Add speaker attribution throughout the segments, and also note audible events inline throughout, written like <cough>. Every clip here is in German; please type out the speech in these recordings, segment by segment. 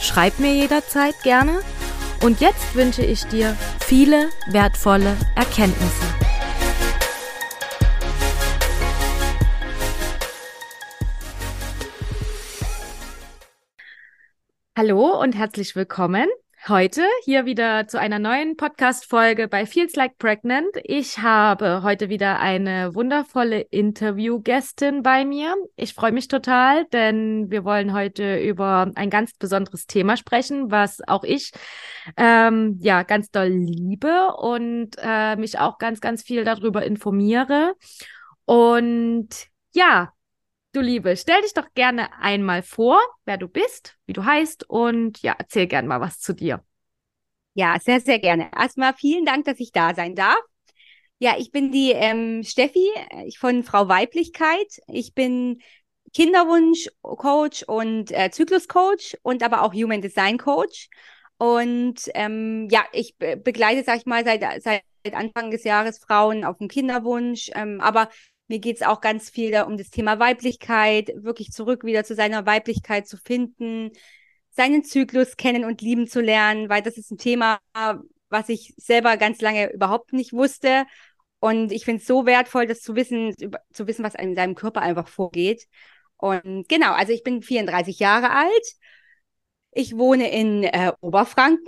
Speaker 1: Schreib mir jederzeit gerne. Und jetzt wünsche ich dir viele wertvolle Erkenntnisse. Hallo und herzlich willkommen heute hier wieder zu einer neuen Podcast-Folge bei Feels Like Pregnant. Ich habe heute wieder eine wundervolle Interviewgästin bei mir. Ich freue mich total, denn wir wollen heute über ein ganz besonderes Thema sprechen, was auch ich ähm, ja ganz doll liebe und äh, mich auch ganz, ganz viel darüber informiere. Und ja, Du Liebe, stell dich doch gerne einmal vor, wer du bist, wie du heißt und ja, erzähl gerne mal was zu dir.
Speaker 2: Ja, sehr, sehr gerne. Erstmal vielen Dank, dass ich da sein darf. Ja, ich bin die ähm, Steffi ich von Frau Weiblichkeit. Ich bin Kinderwunsch-Coach und äh, Zyklus-Coach und aber auch Human Design Coach. Und ähm, ja, ich be begleite, sag ich mal, seit, seit Anfang des Jahres Frauen auf dem Kinderwunsch. Ähm, aber mir geht es auch ganz viel da um das Thema Weiblichkeit, wirklich zurück wieder zu seiner Weiblichkeit zu finden, seinen Zyklus kennen und lieben zu lernen, weil das ist ein Thema, was ich selber ganz lange überhaupt nicht wusste. Und ich finde es so wertvoll, das zu wissen, zu wissen, was in seinem Körper einfach vorgeht. Und genau, also ich bin 34 Jahre alt ich wohne in äh, Oberfranken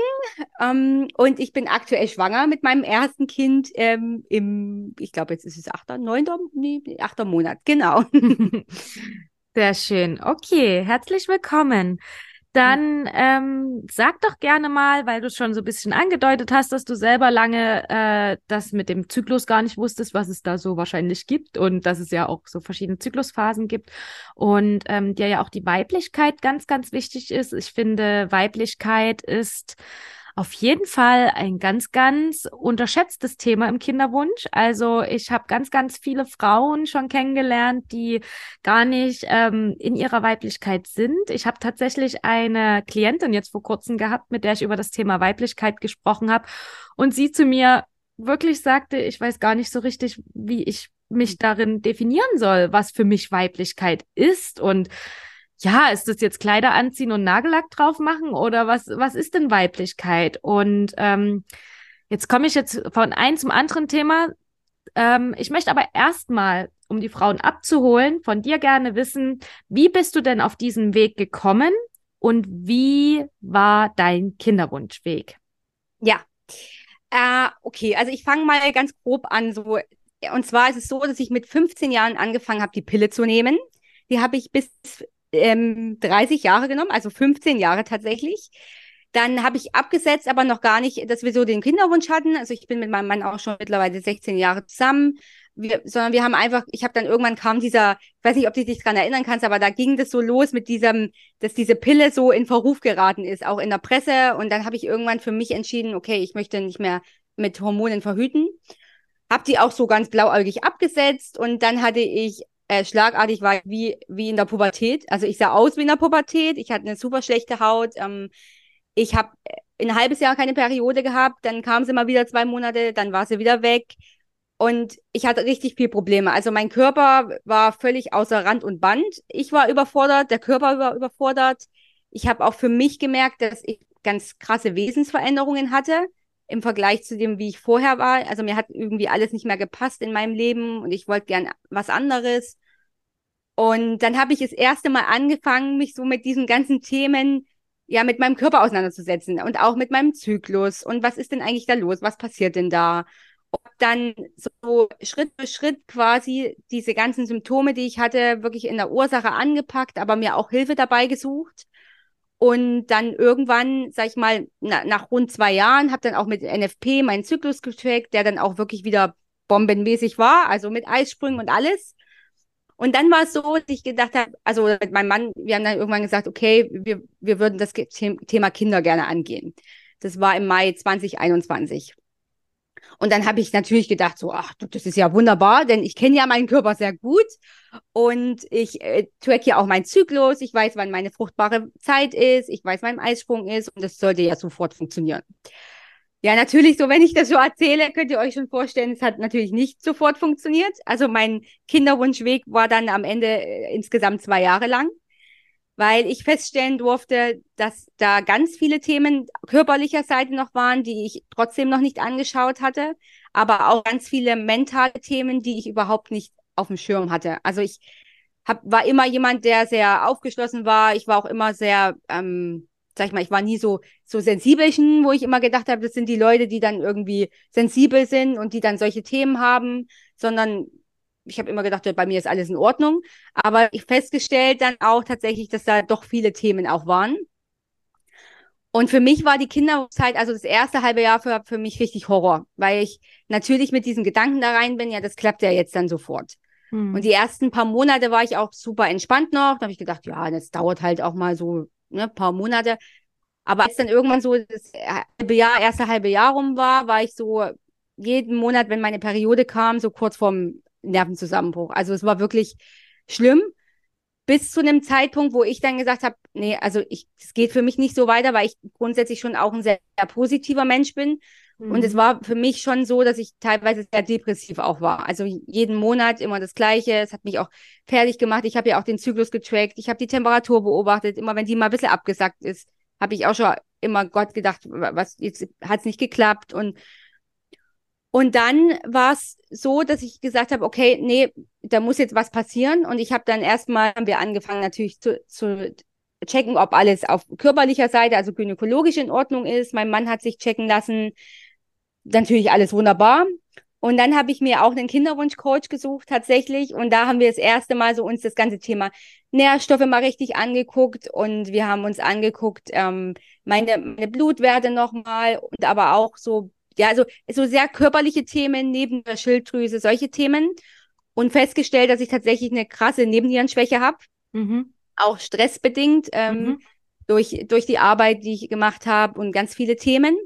Speaker 2: ähm, und ich bin aktuell schwanger mit meinem ersten Kind ähm, im, ich glaube, jetzt ist es achter, neunter, nee, achter Monat, genau. <laughs>
Speaker 1: Sehr schön. Okay, herzlich willkommen. Dann ähm, sag doch gerne mal, weil du schon so ein bisschen angedeutet hast, dass du selber lange äh, das mit dem Zyklus gar nicht wusstest, was es da so wahrscheinlich gibt und dass es ja auch so verschiedene Zyklusphasen gibt und ähm, dir ja auch die Weiblichkeit ganz, ganz wichtig ist. Ich finde, Weiblichkeit ist auf jeden Fall ein ganz, ganz unterschätztes Thema im Kinderwunsch. Also ich habe ganz, ganz viele Frauen schon kennengelernt, die gar nicht ähm, in ihrer Weiblichkeit sind. Ich habe tatsächlich eine Klientin jetzt vor kurzem gehabt, mit der ich über das Thema Weiblichkeit gesprochen habe und sie zu mir wirklich sagte, ich weiß gar nicht so richtig, wie ich mich darin definieren soll, was für mich Weiblichkeit ist und ja, ist das jetzt Kleider anziehen und Nagellack drauf machen oder was, was ist denn Weiblichkeit? Und ähm, jetzt komme ich jetzt von einem zum anderen Thema. Ähm, ich möchte aber erstmal, um die Frauen abzuholen, von dir gerne wissen, wie bist du denn auf diesen Weg gekommen und wie war dein Kinderwunschweg?
Speaker 2: Ja, äh, okay, also ich fange mal ganz grob an. So, und zwar ist es so, dass ich mit 15 Jahren angefangen habe, die Pille zu nehmen. Die habe ich bis ähm, 30 Jahre genommen, also 15 Jahre tatsächlich. Dann habe ich abgesetzt, aber noch gar nicht, dass wir so den Kinderwunsch hatten. Also ich bin mit meinem Mann auch schon mittlerweile 16 Jahre zusammen. Wir, sondern wir haben einfach, ich habe dann irgendwann kam dieser, ich weiß nicht, ob du dich dran erinnern kannst, aber da ging das so los mit diesem, dass diese Pille so in Verruf geraten ist, auch in der Presse. Und dann habe ich irgendwann für mich entschieden, okay, ich möchte nicht mehr mit Hormonen verhüten. Hab die auch so ganz blauäugig abgesetzt und dann hatte ich äh, schlagartig war ich wie, wie in der Pubertät. Also ich sah aus wie in der Pubertät. Ich hatte eine super schlechte Haut. Ähm, ich habe äh, ein halbes Jahr keine Periode gehabt. Dann kam sie mal wieder zwei Monate. Dann war sie wieder weg. Und ich hatte richtig viel Probleme. Also mein Körper war völlig außer Rand und Band. Ich war überfordert, der Körper war überfordert. Ich habe auch für mich gemerkt, dass ich ganz krasse Wesensveränderungen hatte im Vergleich zu dem, wie ich vorher war. Also mir hat irgendwie alles nicht mehr gepasst in meinem Leben und ich wollte gern was anderes. Und dann habe ich das erste Mal angefangen, mich so mit diesen ganzen Themen, ja, mit meinem Körper auseinanderzusetzen und auch mit meinem Zyklus. Und was ist denn eigentlich da los? Was passiert denn da? Und dann so Schritt für Schritt quasi diese ganzen Symptome, die ich hatte, wirklich in der Ursache angepackt, aber mir auch Hilfe dabei gesucht. Und dann irgendwann, sag ich mal, na, nach rund zwei Jahren, habe dann auch mit NFP meinen Zyklus getrackt, der dann auch wirklich wieder bombenmäßig war, also mit Eissprüngen und alles. Und dann war es so, dass ich gedacht habe, also mein Mann, wir haben dann irgendwann gesagt, okay, wir, wir würden das Thema Kinder gerne angehen. Das war im Mai 2021. Und dann habe ich natürlich gedacht, so, ach, das ist ja wunderbar, denn ich kenne ja meinen Körper sehr gut. Und ich äh, track ja auch meinen Zyklus, ich weiß, wann meine fruchtbare Zeit ist, ich weiß, wann mein Eisprung ist. Und das sollte ja sofort funktionieren. Ja, natürlich, so wenn ich das so erzähle, könnt ihr euch schon vorstellen, es hat natürlich nicht sofort funktioniert. Also mein Kinderwunschweg war dann am Ende äh, insgesamt zwei Jahre lang, weil ich feststellen durfte, dass da ganz viele Themen körperlicher Seite noch waren, die ich trotzdem noch nicht angeschaut hatte, aber auch ganz viele mentale Themen, die ich überhaupt nicht auf dem Schirm hatte. Also ich hab, war immer jemand, der sehr aufgeschlossen war. Ich war auch immer sehr ähm, sag ich mal, ich war nie so, so sensibelchen, wo ich immer gedacht habe, das sind die Leute, die dann irgendwie sensibel sind und die dann solche Themen haben, sondern ich habe immer gedacht, bei mir ist alles in Ordnung. Aber ich festgestellt dann auch tatsächlich, dass da doch viele Themen auch waren. Und für mich war die Kinderzeit, also das erste halbe Jahr für, für mich richtig Horror, weil ich natürlich mit diesen Gedanken da rein bin, ja, das klappt ja jetzt dann sofort. Hm. Und die ersten paar Monate war ich auch super entspannt noch. Da habe ich gedacht, ja, das dauert halt auch mal so ne, paar Monate. Aber als dann irgendwann so das halbe Jahr, erste halbe Jahr rum war, war ich so jeden Monat, wenn meine Periode kam, so kurz vorm Nervenzusammenbruch. Also es war wirklich schlimm. Bis zu einem Zeitpunkt, wo ich dann gesagt habe, nee, also ich, es geht für mich nicht so weiter, weil ich grundsätzlich schon auch ein sehr, sehr positiver Mensch bin. Mhm. Und es mhm. war für mich schon so, dass ich teilweise sehr depressiv auch war. Also jeden Monat immer das Gleiche. Es hat mich auch fertig gemacht. Ich habe ja auch den Zyklus getrackt. Ich habe die Temperatur beobachtet. Immer wenn die mal ein bisschen abgesackt ist, habe ich auch schon immer Gott gedacht, was jetzt hat es nicht geklappt. Und und dann war es so, dass ich gesagt habe, okay, nee, da muss jetzt was passieren. Und ich habe dann erstmal, haben wir angefangen natürlich zu, zu checken, ob alles auf körperlicher Seite, also gynäkologisch in Ordnung ist. Mein Mann hat sich checken lassen natürlich alles wunderbar. Und dann habe ich mir auch einen Kinderwunschcoach gesucht tatsächlich. Und da haben wir das erste Mal so uns das ganze Thema Nährstoffe mal richtig angeguckt. Und wir haben uns angeguckt, ähm, meine, meine Blutwerte nochmal und aber auch so, ja, also so sehr körperliche Themen neben der Schilddrüse, solche Themen. Und festgestellt, dass ich tatsächlich eine krasse Nebennierenschwäche habe. Mhm. Auch stressbedingt ähm, mhm. durch, durch die Arbeit, die ich gemacht habe und ganz viele Themen.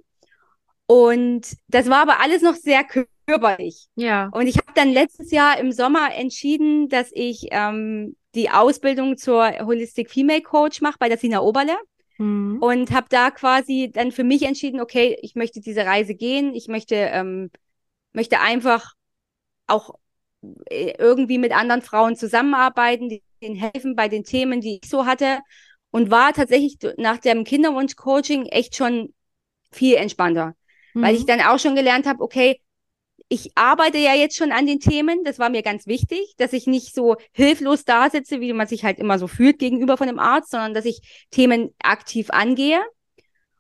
Speaker 2: Und das war aber alles noch sehr körperlich.
Speaker 1: Ja.
Speaker 2: Und ich habe dann letztes Jahr im Sommer entschieden, dass ich ähm, die Ausbildung zur Holistic Female Coach mache bei der Sina Oberle. Mhm. Und habe da quasi dann für mich entschieden, okay, ich möchte diese Reise gehen. Ich möchte, ähm, möchte einfach auch äh, irgendwie mit anderen Frauen zusammenarbeiten, denen helfen bei den Themen, die ich so hatte. Und war tatsächlich nach dem Kinderwunsch-Coaching echt schon viel entspannter mhm. weil ich mhm. dann auch schon gelernt habe, okay, ich arbeite ja jetzt schon an den Themen, das war mir ganz wichtig, dass ich nicht so hilflos da sitze, wie man sich halt immer so fühlt gegenüber von dem Arzt, sondern dass ich Themen aktiv angehe.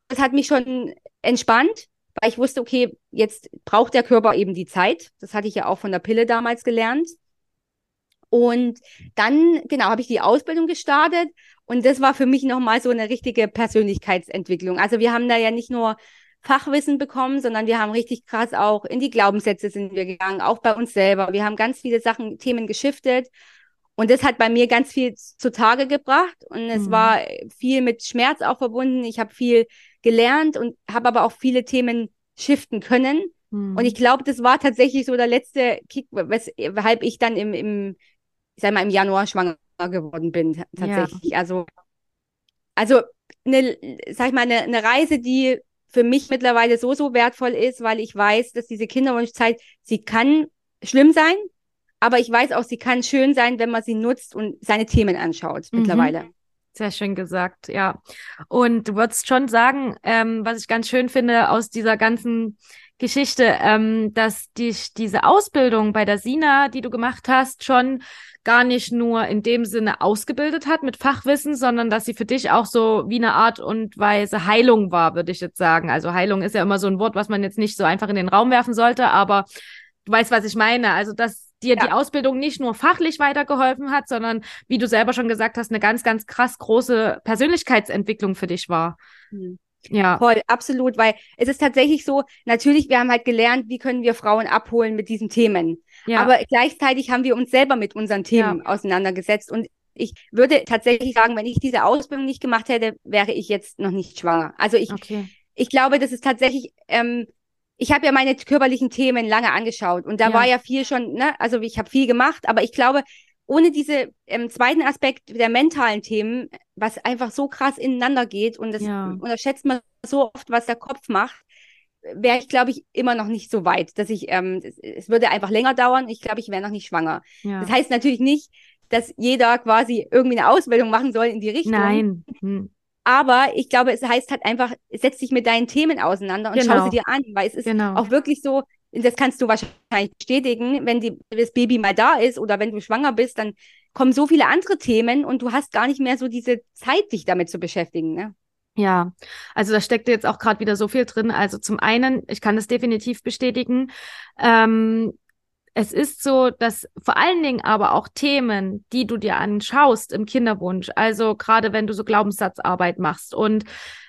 Speaker 2: Das hat mich schon entspannt, weil ich wusste, okay, jetzt braucht der Körper eben die Zeit. Das hatte ich ja auch von der Pille damals gelernt. Und dann, genau, habe ich die Ausbildung gestartet und das war für mich nochmal so eine richtige Persönlichkeitsentwicklung. Also wir haben da ja nicht nur Fachwissen bekommen, sondern wir haben richtig krass auch in die Glaubenssätze sind wir gegangen, auch bei uns selber. Wir haben ganz viele Sachen, Themen geschiftet. Und das hat bei mir ganz viel zutage gebracht. Und es mhm. war viel mit Schmerz auch verbunden. Ich habe viel gelernt und habe aber auch viele Themen shiften können. Mhm. Und ich glaube, das war tatsächlich so der letzte Kick, weshalb ich dann im, im, ich sag mal, im Januar schwanger geworden bin, tatsächlich. Ja. Also, also eine, sag ich mal, eine, eine Reise, die für mich mittlerweile so, so wertvoll ist, weil ich weiß, dass diese Kinderwunschzeit, sie kann schlimm sein, aber ich weiß auch, sie kann schön sein, wenn man sie nutzt und seine Themen anschaut mhm. mittlerweile.
Speaker 1: Sehr schön gesagt, ja. Und du würdest schon sagen, ähm, was ich ganz schön finde aus dieser ganzen Geschichte, ähm, dass dich diese Ausbildung bei der Sina, die du gemacht hast, schon gar nicht nur in dem Sinne ausgebildet hat mit Fachwissen, sondern dass sie für dich auch so wie eine Art und Weise Heilung war, würde ich jetzt sagen. Also Heilung ist ja immer so ein Wort, was man jetzt nicht so einfach in den Raum werfen sollte, aber du weißt, was ich meine. Also, dass dir ja. die Ausbildung nicht nur fachlich weitergeholfen hat, sondern, wie du selber schon gesagt hast, eine ganz, ganz krass große Persönlichkeitsentwicklung für dich war.
Speaker 2: Mhm. Ja. Voll, absolut, weil es ist tatsächlich so, natürlich, wir haben halt gelernt, wie können wir Frauen abholen mit diesen Themen. Ja. Aber gleichzeitig haben wir uns selber mit unseren Themen ja. auseinandergesetzt. Und ich würde tatsächlich sagen, wenn ich diese Ausbildung nicht gemacht hätte, wäre ich jetzt noch nicht schwanger. Also ich, okay. ich glaube, das ist tatsächlich, ähm, ich habe ja meine körperlichen Themen lange angeschaut und da ja. war ja viel schon, ne, also ich habe viel gemacht, aber ich glaube, ohne diese ähm, zweiten Aspekt der mentalen Themen, was einfach so krass ineinander geht und das ja. unterschätzt man so oft, was der Kopf macht, wäre ich, glaube ich, immer noch nicht so weit, dass ich, ähm, es, es würde einfach länger dauern. Ich glaube, ich wäre noch nicht schwanger. Ja. Das heißt natürlich nicht, dass jeder quasi irgendwie eine Ausbildung machen soll in die Richtung.
Speaker 1: Nein. Hm.
Speaker 2: Aber ich glaube, es heißt halt einfach, setz dich mit deinen Themen auseinander und genau. schau sie dir an, weil es ist genau. auch wirklich so, das kannst du wahrscheinlich bestätigen, wenn die, das Baby mal da ist oder wenn du schwanger bist, dann kommen so viele andere Themen und du hast gar nicht mehr so diese Zeit, dich damit zu beschäftigen. Ne?
Speaker 1: Ja, also da steckt jetzt auch gerade wieder so viel drin. Also zum einen, ich kann das definitiv bestätigen. Ähm, es ist so, dass vor allen Dingen aber auch Themen, die du dir anschaust im Kinderwunsch, also gerade wenn du so Glaubenssatzarbeit machst. Und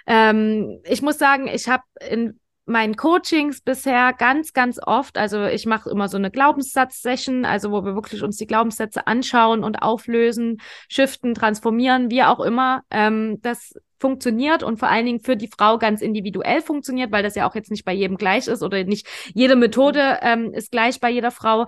Speaker 1: ähm, ich muss sagen, ich habe in meinen Coachings bisher ganz, ganz oft, also ich mache immer so eine Glaubenssatz-Session, also wo wir wirklich uns die Glaubenssätze anschauen und auflösen, shiften, transformieren, wie auch immer. Ähm, das funktioniert und vor allen Dingen für die Frau ganz individuell funktioniert, weil das ja auch jetzt nicht bei jedem gleich ist oder nicht jede Methode ähm, ist gleich bei jeder Frau.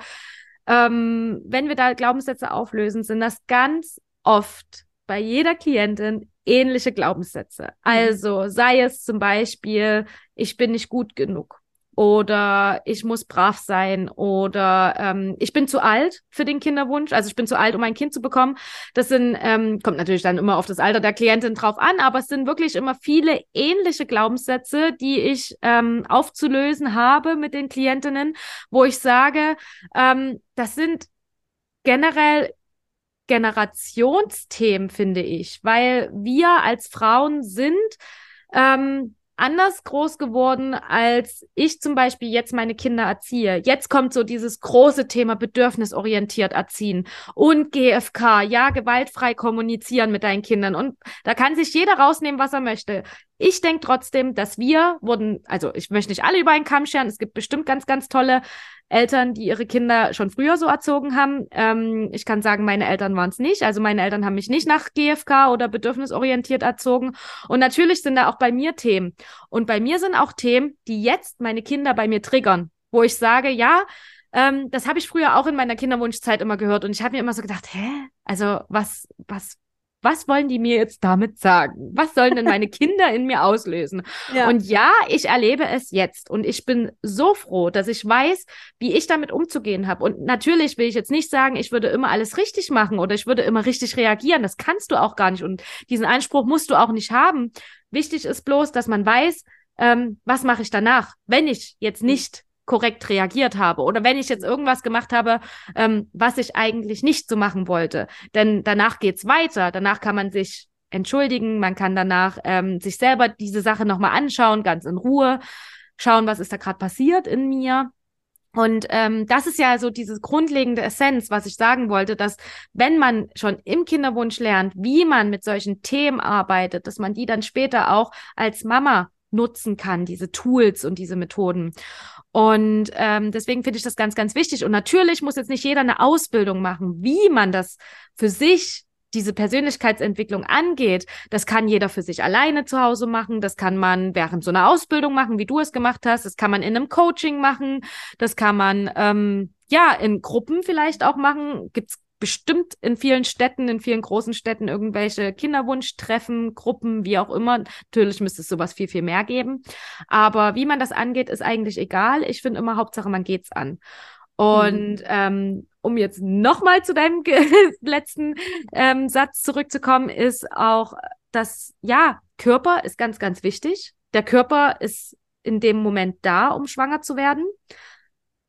Speaker 1: Ähm, wenn wir da Glaubenssätze auflösen, sind das ganz oft bei jeder Klientin ähnliche Glaubenssätze. Mhm. Also sei es zum Beispiel, ich bin nicht gut genug oder ich muss brav sein oder ähm, ich bin zu alt für den Kinderwunsch, also ich bin zu alt, um ein Kind zu bekommen. Das sind, ähm, kommt natürlich dann immer auf das Alter der Klientin drauf an, aber es sind wirklich immer viele ähnliche Glaubenssätze, die ich ähm, aufzulösen habe mit den Klientinnen, wo ich sage, ähm, das sind generell Generationsthemen, finde ich, weil wir als Frauen sind ähm, anders groß geworden, als ich zum Beispiel jetzt meine Kinder erziehe. Jetzt kommt so dieses große Thema bedürfnisorientiert erziehen und GFK, ja, gewaltfrei kommunizieren mit deinen Kindern. Und da kann sich jeder rausnehmen, was er möchte. Ich denke trotzdem, dass wir wurden, also ich möchte nicht alle über einen Kamm scheren, es gibt bestimmt ganz, ganz tolle Eltern, die ihre Kinder schon früher so erzogen haben. Ähm, ich kann sagen, meine Eltern waren es nicht. Also meine Eltern haben mich nicht nach GFK oder bedürfnisorientiert erzogen. Und natürlich sind da auch bei mir Themen. Und bei mir sind auch Themen, die jetzt meine Kinder bei mir triggern, wo ich sage, ja, ähm, das habe ich früher auch in meiner Kinderwunschzeit immer gehört. Und ich habe mir immer so gedacht, hä? Also was, was, was wollen die mir jetzt damit sagen? Was sollen denn meine <laughs> Kinder in mir auslösen? Ja. Und ja, ich erlebe es jetzt und ich bin so froh, dass ich weiß, wie ich damit umzugehen habe. Und natürlich will ich jetzt nicht sagen, ich würde immer alles richtig machen oder ich würde immer richtig reagieren. Das kannst du auch gar nicht und diesen Anspruch musst du auch nicht haben. Wichtig ist bloß, dass man weiß, ähm, was mache ich danach, wenn ich jetzt nicht korrekt reagiert habe oder wenn ich jetzt irgendwas gemacht habe, ähm, was ich eigentlich nicht so machen wollte. Denn danach geht's weiter. Danach kann man sich entschuldigen, man kann danach ähm, sich selber diese Sache nochmal anschauen, ganz in Ruhe, schauen, was ist da gerade passiert in mir. Und ähm, das ist ja so diese grundlegende Essenz, was ich sagen wollte, dass wenn man schon im Kinderwunsch lernt, wie man mit solchen Themen arbeitet, dass man die dann später auch als Mama nutzen kann, diese Tools und diese Methoden. Und ähm, deswegen finde ich das ganz, ganz wichtig. Und natürlich muss jetzt nicht jeder eine Ausbildung machen, wie man das für sich diese Persönlichkeitsentwicklung angeht, das kann jeder für sich alleine zu Hause machen, das kann man während so einer Ausbildung machen, wie du es gemacht hast, das kann man in einem Coaching machen, das kann man ähm, ja in Gruppen vielleicht auch machen. Gibt's bestimmt in vielen Städten, in vielen großen Städten irgendwelche Kinderwunschtreffen, Gruppen, wie auch immer. Natürlich müsste es sowas viel, viel mehr geben. Aber wie man das angeht, ist eigentlich egal. Ich finde immer Hauptsache, man geht's an. Und mhm. ähm, um jetzt nochmal zu deinem <laughs> letzten ähm, Satz zurückzukommen, ist auch, dass ja, Körper ist ganz, ganz wichtig. Der Körper ist in dem Moment da, um schwanger zu werden.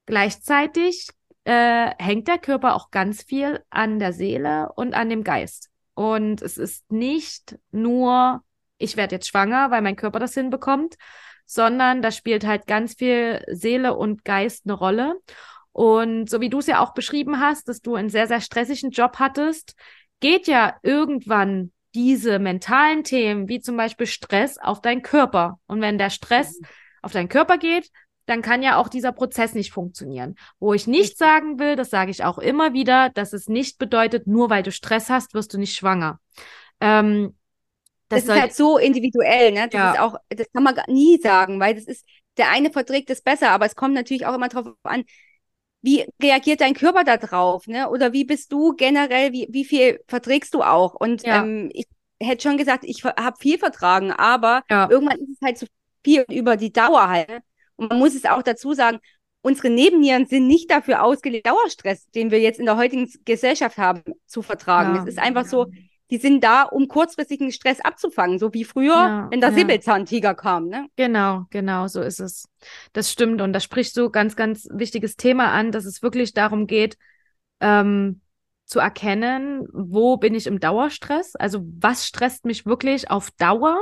Speaker 1: Gleichzeitig äh, hängt der Körper auch ganz viel an der Seele und an dem Geist. Und es ist nicht nur, ich werde jetzt schwanger, weil mein Körper das hinbekommt, sondern da spielt halt ganz viel Seele und Geist eine Rolle. Und so wie du es ja auch beschrieben hast, dass du einen sehr, sehr stressigen Job hattest, geht ja irgendwann diese mentalen Themen, wie zum Beispiel Stress, auf deinen Körper. Und wenn der Stress mhm. auf deinen Körper geht, dann kann ja auch dieser Prozess nicht funktionieren. Wo ich nicht sagen will, das sage ich auch immer wieder, dass es nicht bedeutet, nur weil du Stress hast, wirst du nicht schwanger. Ähm,
Speaker 2: das, das ist halt so individuell, ne? Das ja. ist auch, das kann man nie sagen, weil das ist, der eine verträgt es besser, aber es kommt natürlich auch immer darauf an, wie reagiert dein Körper da drauf, ne? Oder wie bist du generell, wie, wie viel verträgst du auch? Und ja. ähm, ich hätte schon gesagt, ich habe viel vertragen, aber ja. irgendwann ist es halt zu viel über die Dauer halt. Und man muss es auch dazu sagen, unsere Nebennieren sind nicht dafür ausgelegt, Dauerstress, den wir jetzt in der heutigen Gesellschaft haben, zu vertragen. Es ist einfach so, die sind da, um kurzfristigen Stress abzufangen, so wie früher, ja, wenn der ja. Säbelzahntiger kam. Ne?
Speaker 1: Genau, genau, so ist es. Das stimmt und da sprichst du ganz, ganz wichtiges Thema an, dass es wirklich darum geht, ähm, zu erkennen, wo bin ich im Dauerstress, also was stresst mich wirklich auf Dauer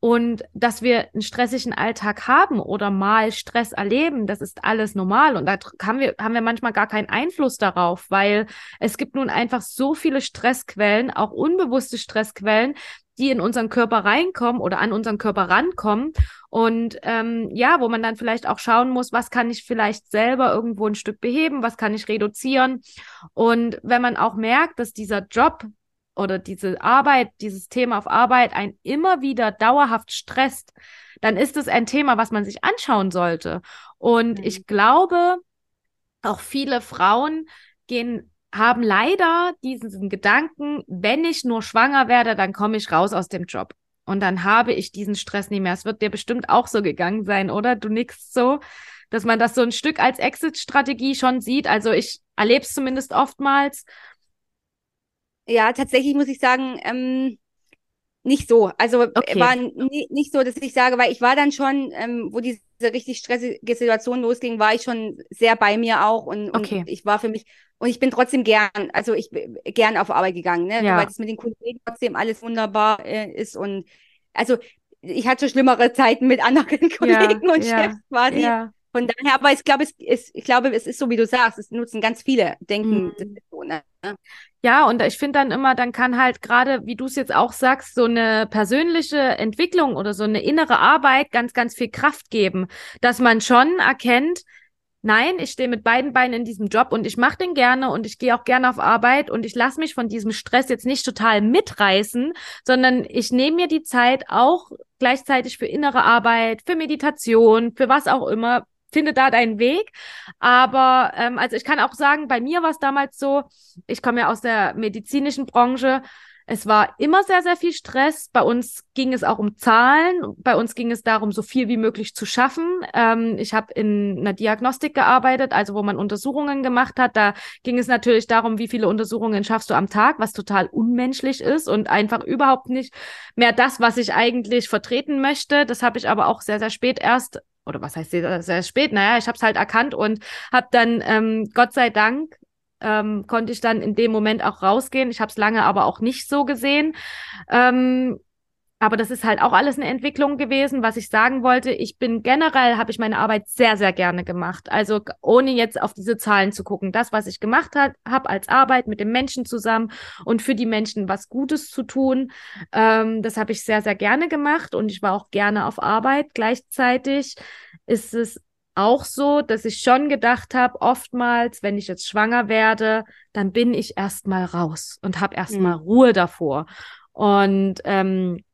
Speaker 1: und dass wir einen stressigen Alltag haben oder mal Stress erleben, das ist alles normal. Und da haben wir, haben wir manchmal gar keinen Einfluss darauf, weil es gibt nun einfach so viele Stressquellen, auch unbewusste Stressquellen, die in unseren Körper reinkommen oder an unseren Körper rankommen. Und ähm, ja, wo man dann vielleicht auch schauen muss, was kann ich vielleicht selber irgendwo ein Stück beheben, was kann ich reduzieren. Und wenn man auch merkt, dass dieser Job oder diese Arbeit, dieses Thema auf Arbeit ein immer wieder dauerhaft stresst, dann ist es ein Thema, was man sich anschauen sollte. Und mhm. ich glaube, auch viele Frauen gehen haben leider diesen Gedanken, wenn ich nur schwanger werde, dann komme ich raus aus dem Job. Und dann habe ich diesen Stress nicht mehr. Es wird dir bestimmt auch so gegangen sein, oder? Du nickst so, dass man das so ein Stück als Exit-Strategie schon sieht. Also ich erlebe es zumindest oftmals.
Speaker 2: Ja, tatsächlich muss ich sagen, ähm, nicht so. Also okay. war nicht so, dass ich sage, weil ich war dann schon, ähm, wo diese richtig stressige Situation losging, war ich schon sehr bei mir auch und, okay. und ich war für mich und ich bin trotzdem gern, also ich bin gern auf Arbeit gegangen, ne? Ja. weil es mit den Kollegen trotzdem alles wunderbar äh, ist und also ich hatte schlimmere Zeiten mit anderen <laughs> Kollegen ja, und ja, Chefs quasi. Ja. Von daher, aber ich glaube, es ist, ich glaube, es ist so, wie du sagst, es nutzen ganz viele, denken, mhm. so, ne?
Speaker 1: Ja, und ich finde dann immer, dann kann halt gerade, wie du es jetzt auch sagst, so eine persönliche Entwicklung oder so eine innere Arbeit ganz, ganz viel Kraft geben, dass man schon erkennt, nein, ich stehe mit beiden Beinen in diesem Job und ich mache den gerne und ich gehe auch gerne auf Arbeit und ich lasse mich von diesem Stress jetzt nicht total mitreißen, sondern ich nehme mir die Zeit auch gleichzeitig für innere Arbeit, für Meditation, für was auch immer, finde da deinen Weg. Aber ähm, also ich kann auch sagen, bei mir war es damals so, ich komme ja aus der medizinischen Branche, es war immer sehr, sehr viel Stress. Bei uns ging es auch um Zahlen. Bei uns ging es darum, so viel wie möglich zu schaffen. Ähm, ich habe in einer Diagnostik gearbeitet, also wo man Untersuchungen gemacht hat. Da ging es natürlich darum, wie viele Untersuchungen schaffst du am Tag, was total unmenschlich ist und einfach überhaupt nicht mehr das, was ich eigentlich vertreten möchte. Das habe ich aber auch sehr, sehr spät erst oder was heißt sehr, sehr spät? Naja, ich habe es halt erkannt und habe dann ähm, Gott sei Dank ähm, konnte ich dann in dem Moment auch rausgehen. Ich habe es lange aber auch nicht so gesehen. Ähm, aber das ist halt auch alles eine Entwicklung gewesen, was ich sagen wollte. Ich bin generell, habe ich meine Arbeit sehr, sehr gerne gemacht. Also ohne jetzt auf diese Zahlen zu gucken. Das, was ich gemacht habe als Arbeit mit den Menschen zusammen und für die Menschen was Gutes zu tun, ähm, das habe ich sehr, sehr gerne gemacht und ich war auch gerne auf Arbeit. Gleichzeitig ist es auch so, dass ich schon gedacht habe, oftmals, wenn ich jetzt schwanger werde, dann bin ich erstmal raus und habe erstmal mhm. Ruhe davor. Und ähm,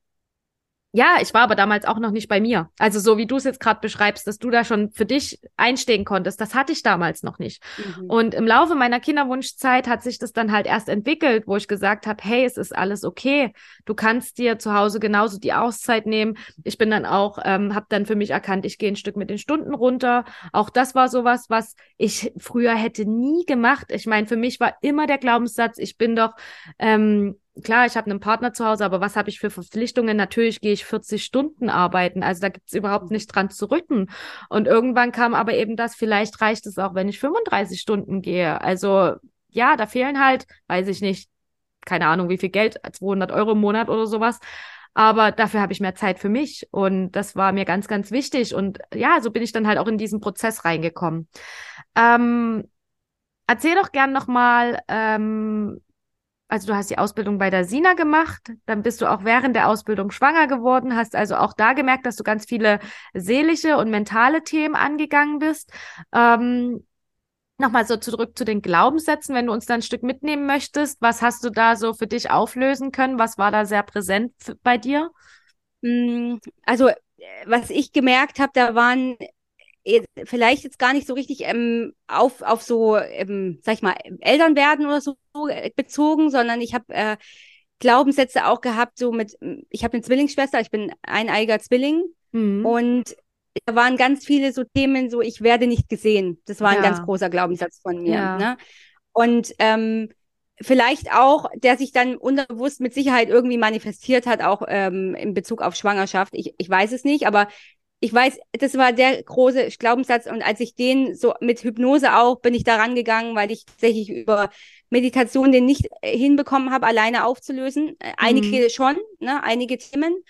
Speaker 1: ja, ich war aber damals auch noch nicht bei mir. Also so wie du es jetzt gerade beschreibst, dass du da schon für dich einstehen konntest, das hatte ich damals noch nicht. Mhm. Und im Laufe meiner Kinderwunschzeit hat sich das dann halt erst entwickelt, wo ich gesagt habe, hey, es ist alles okay. Du kannst dir zu Hause genauso die Auszeit nehmen. Ich bin dann auch, ähm, habe dann für mich erkannt, ich gehe ein Stück mit den Stunden runter. Auch das war sowas, was ich früher hätte nie gemacht. Ich meine, für mich war immer der Glaubenssatz, ich bin doch ähm, klar, ich habe einen Partner zu Hause, aber was habe ich für Verpflichtungen? Natürlich gehe ich 40 Stunden arbeiten. Also da gibt's überhaupt nicht dran zu rücken. Und irgendwann kam aber eben das, vielleicht reicht es auch, wenn ich 35 Stunden gehe. Also ja, da fehlen halt, weiß ich nicht, keine Ahnung, wie viel Geld, 200 Euro im Monat oder sowas. Aber dafür habe ich mehr Zeit für mich. Und das war mir ganz, ganz wichtig. Und ja, so bin ich dann halt auch in diesen Prozess reingekommen. Ähm, erzähl doch gern nochmal, ähm, also du hast die Ausbildung bei der Sina gemacht, dann bist du auch während der Ausbildung schwanger geworden, hast also auch da gemerkt, dass du ganz viele seelische und mentale Themen angegangen bist. Ähm, Nochmal so zurück zu den Glaubenssätzen, wenn du uns da ein Stück mitnehmen möchtest. Was hast du da so für dich auflösen können? Was war da sehr präsent bei dir?
Speaker 2: Hm, also, äh, was ich gemerkt habe, da waren vielleicht jetzt gar nicht so richtig ähm, auf, auf so, ähm, sag ich mal, Eltern werden oder so äh, bezogen, sondern ich habe äh, Glaubenssätze auch gehabt, so mit, ich habe eine Zwillingsschwester, ich bin eineiger Zwilling mhm. und da waren ganz viele so Themen, so ich werde nicht gesehen. Das war ein ja. ganz großer Glaubenssatz von mir. Ja. Ne? Und ähm, vielleicht auch, der sich dann unterbewusst mit Sicherheit irgendwie manifestiert hat, auch ähm, in Bezug auf Schwangerschaft. Ich, ich weiß es nicht, aber ich weiß, das war der große Glaubenssatz und als ich den so mit Hypnose auch bin ich da rangegangen, weil ich tatsächlich über Meditation den nicht äh, hinbekommen habe, alleine aufzulösen. Äh, einige mhm. schon, ne, einige Themen.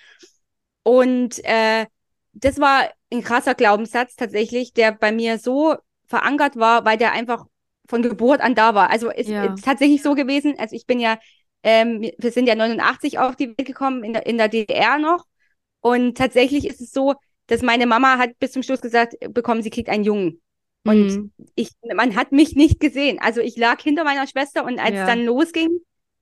Speaker 2: Und äh, das war ein krasser Glaubenssatz tatsächlich, der bei mir so verankert war, weil der einfach von Geburt an da war. Also es ja. ist tatsächlich so gewesen, also ich bin ja, ähm, wir sind ja 89 auf die Welt gekommen, in der, in der DDR noch. Und tatsächlich ist es so, dass meine Mama hat bis zum Schluss gesagt bekommen, sie kriegt einen Jungen. Und mhm. ich, man hat mich nicht gesehen. Also ich lag hinter meiner Schwester und als ja. es dann losging,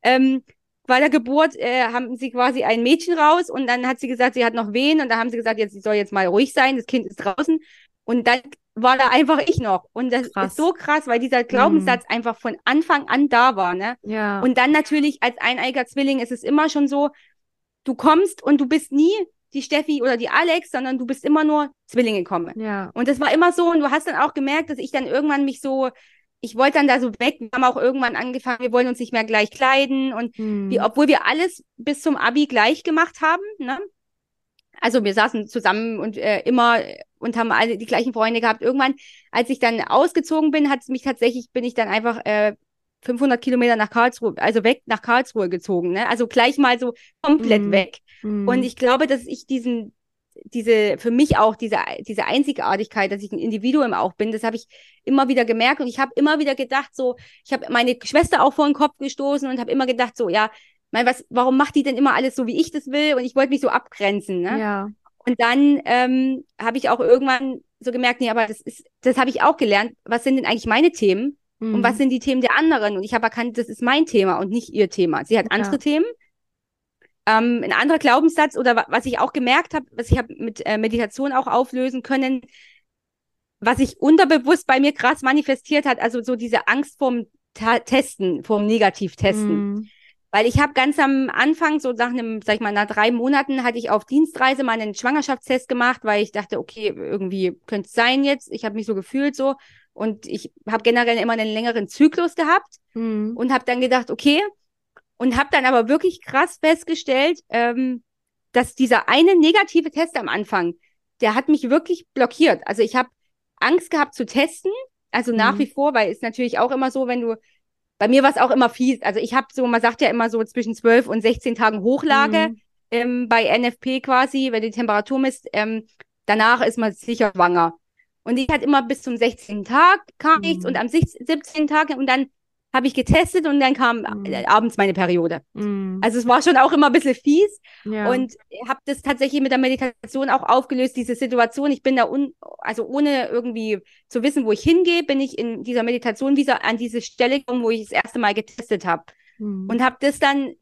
Speaker 2: ähm, bei der Geburt äh, haben sie quasi ein Mädchen raus und dann hat sie gesagt, sie hat noch Wehen und da haben sie gesagt, jetzt sie soll jetzt mal ruhig sein, das Kind ist draußen und dann war da einfach ich noch und das krass. ist so krass, weil dieser Glaubenssatz mhm. einfach von Anfang an da war, ne?
Speaker 1: Ja.
Speaker 2: Und dann natürlich als eineiger Zwilling ist es immer schon so, du kommst und du bist nie die Steffi oder die Alex, sondern du bist immer nur Zwillinge kommen.
Speaker 1: Ja.
Speaker 2: Und das war immer so und du hast dann auch gemerkt, dass ich dann irgendwann mich so, ich wollte dann da so weg. Wir haben auch irgendwann angefangen, wir wollen uns nicht mehr gleich kleiden und hm. wie, obwohl wir alles bis zum Abi gleich gemacht haben, ne? Also wir saßen zusammen und äh, immer und haben alle die gleichen Freunde gehabt. Irgendwann, als ich dann ausgezogen bin, hat es mich tatsächlich, bin ich dann einfach äh, 500 Kilometer nach Karlsruhe, also weg nach Karlsruhe gezogen, ne? Also gleich mal so komplett mm. weg. Mm. Und ich glaube, dass ich diesen, diese, für mich auch diese, diese Einzigartigkeit, dass ich ein Individuum auch bin, das habe ich immer wieder gemerkt und ich habe immer wieder gedacht, so, ich habe meine Schwester auch vor den Kopf gestoßen und habe immer gedacht, so, ja, mein, was, warum macht die denn immer alles so, wie ich das will? Und ich wollte mich so abgrenzen, ne?
Speaker 1: Ja.
Speaker 2: Und dann ähm, habe ich auch irgendwann so gemerkt, nee, aber das ist, das habe ich auch gelernt. Was sind denn eigentlich meine Themen? Mhm. Und was mhm. sind die Themen der anderen? Und ich habe erkannt, das ist mein Thema und nicht ihr Thema. Sie hat andere ja. Themen. Ähm, ein anderer Glaubenssatz oder was ich auch gemerkt habe, was ich habe mit äh, Meditation auch auflösen können, was sich unterbewusst bei mir krass manifestiert hat, also so diese Angst vorm Ta Testen, vorm Negativtesten. Mhm. Weil ich habe ganz am Anfang, so nach einem, sag ich mal, nach drei Monaten, hatte ich auf Dienstreise mal einen Schwangerschaftstest gemacht, weil ich dachte, okay, irgendwie könnte es sein jetzt. Ich habe mich so gefühlt so. Und ich habe generell immer einen längeren Zyklus gehabt mhm. und habe dann gedacht, okay. Und habe dann aber wirklich krass festgestellt, ähm, dass dieser eine negative Test am Anfang, der hat mich wirklich blockiert. Also ich habe Angst gehabt zu testen, also mhm. nach wie vor, weil es natürlich auch immer so, wenn du bei mir war es auch immer fies. Also ich habe so, man sagt ja immer so zwischen 12 und 16 Tagen Hochlage mhm. ähm, bei NFP quasi, wenn die Temperatur misst. Ähm, danach ist man sicher schwanger. Und ich hatte immer bis zum 16. Tag kam mhm. nichts und am 17. Tag und dann habe ich getestet und dann kam mhm. Äh, abends meine Periode. Mhm. Also es war schon auch immer ein bisschen fies ja. und habe das tatsächlich mit der Meditation auch aufgelöst, diese Situation. Ich bin da un also ohne irgendwie zu wissen, wo ich hingehe, bin ich in dieser Meditation wieder an diese Stelle gekommen, wo ich das erste Mal getestet habe mhm. und habe das dann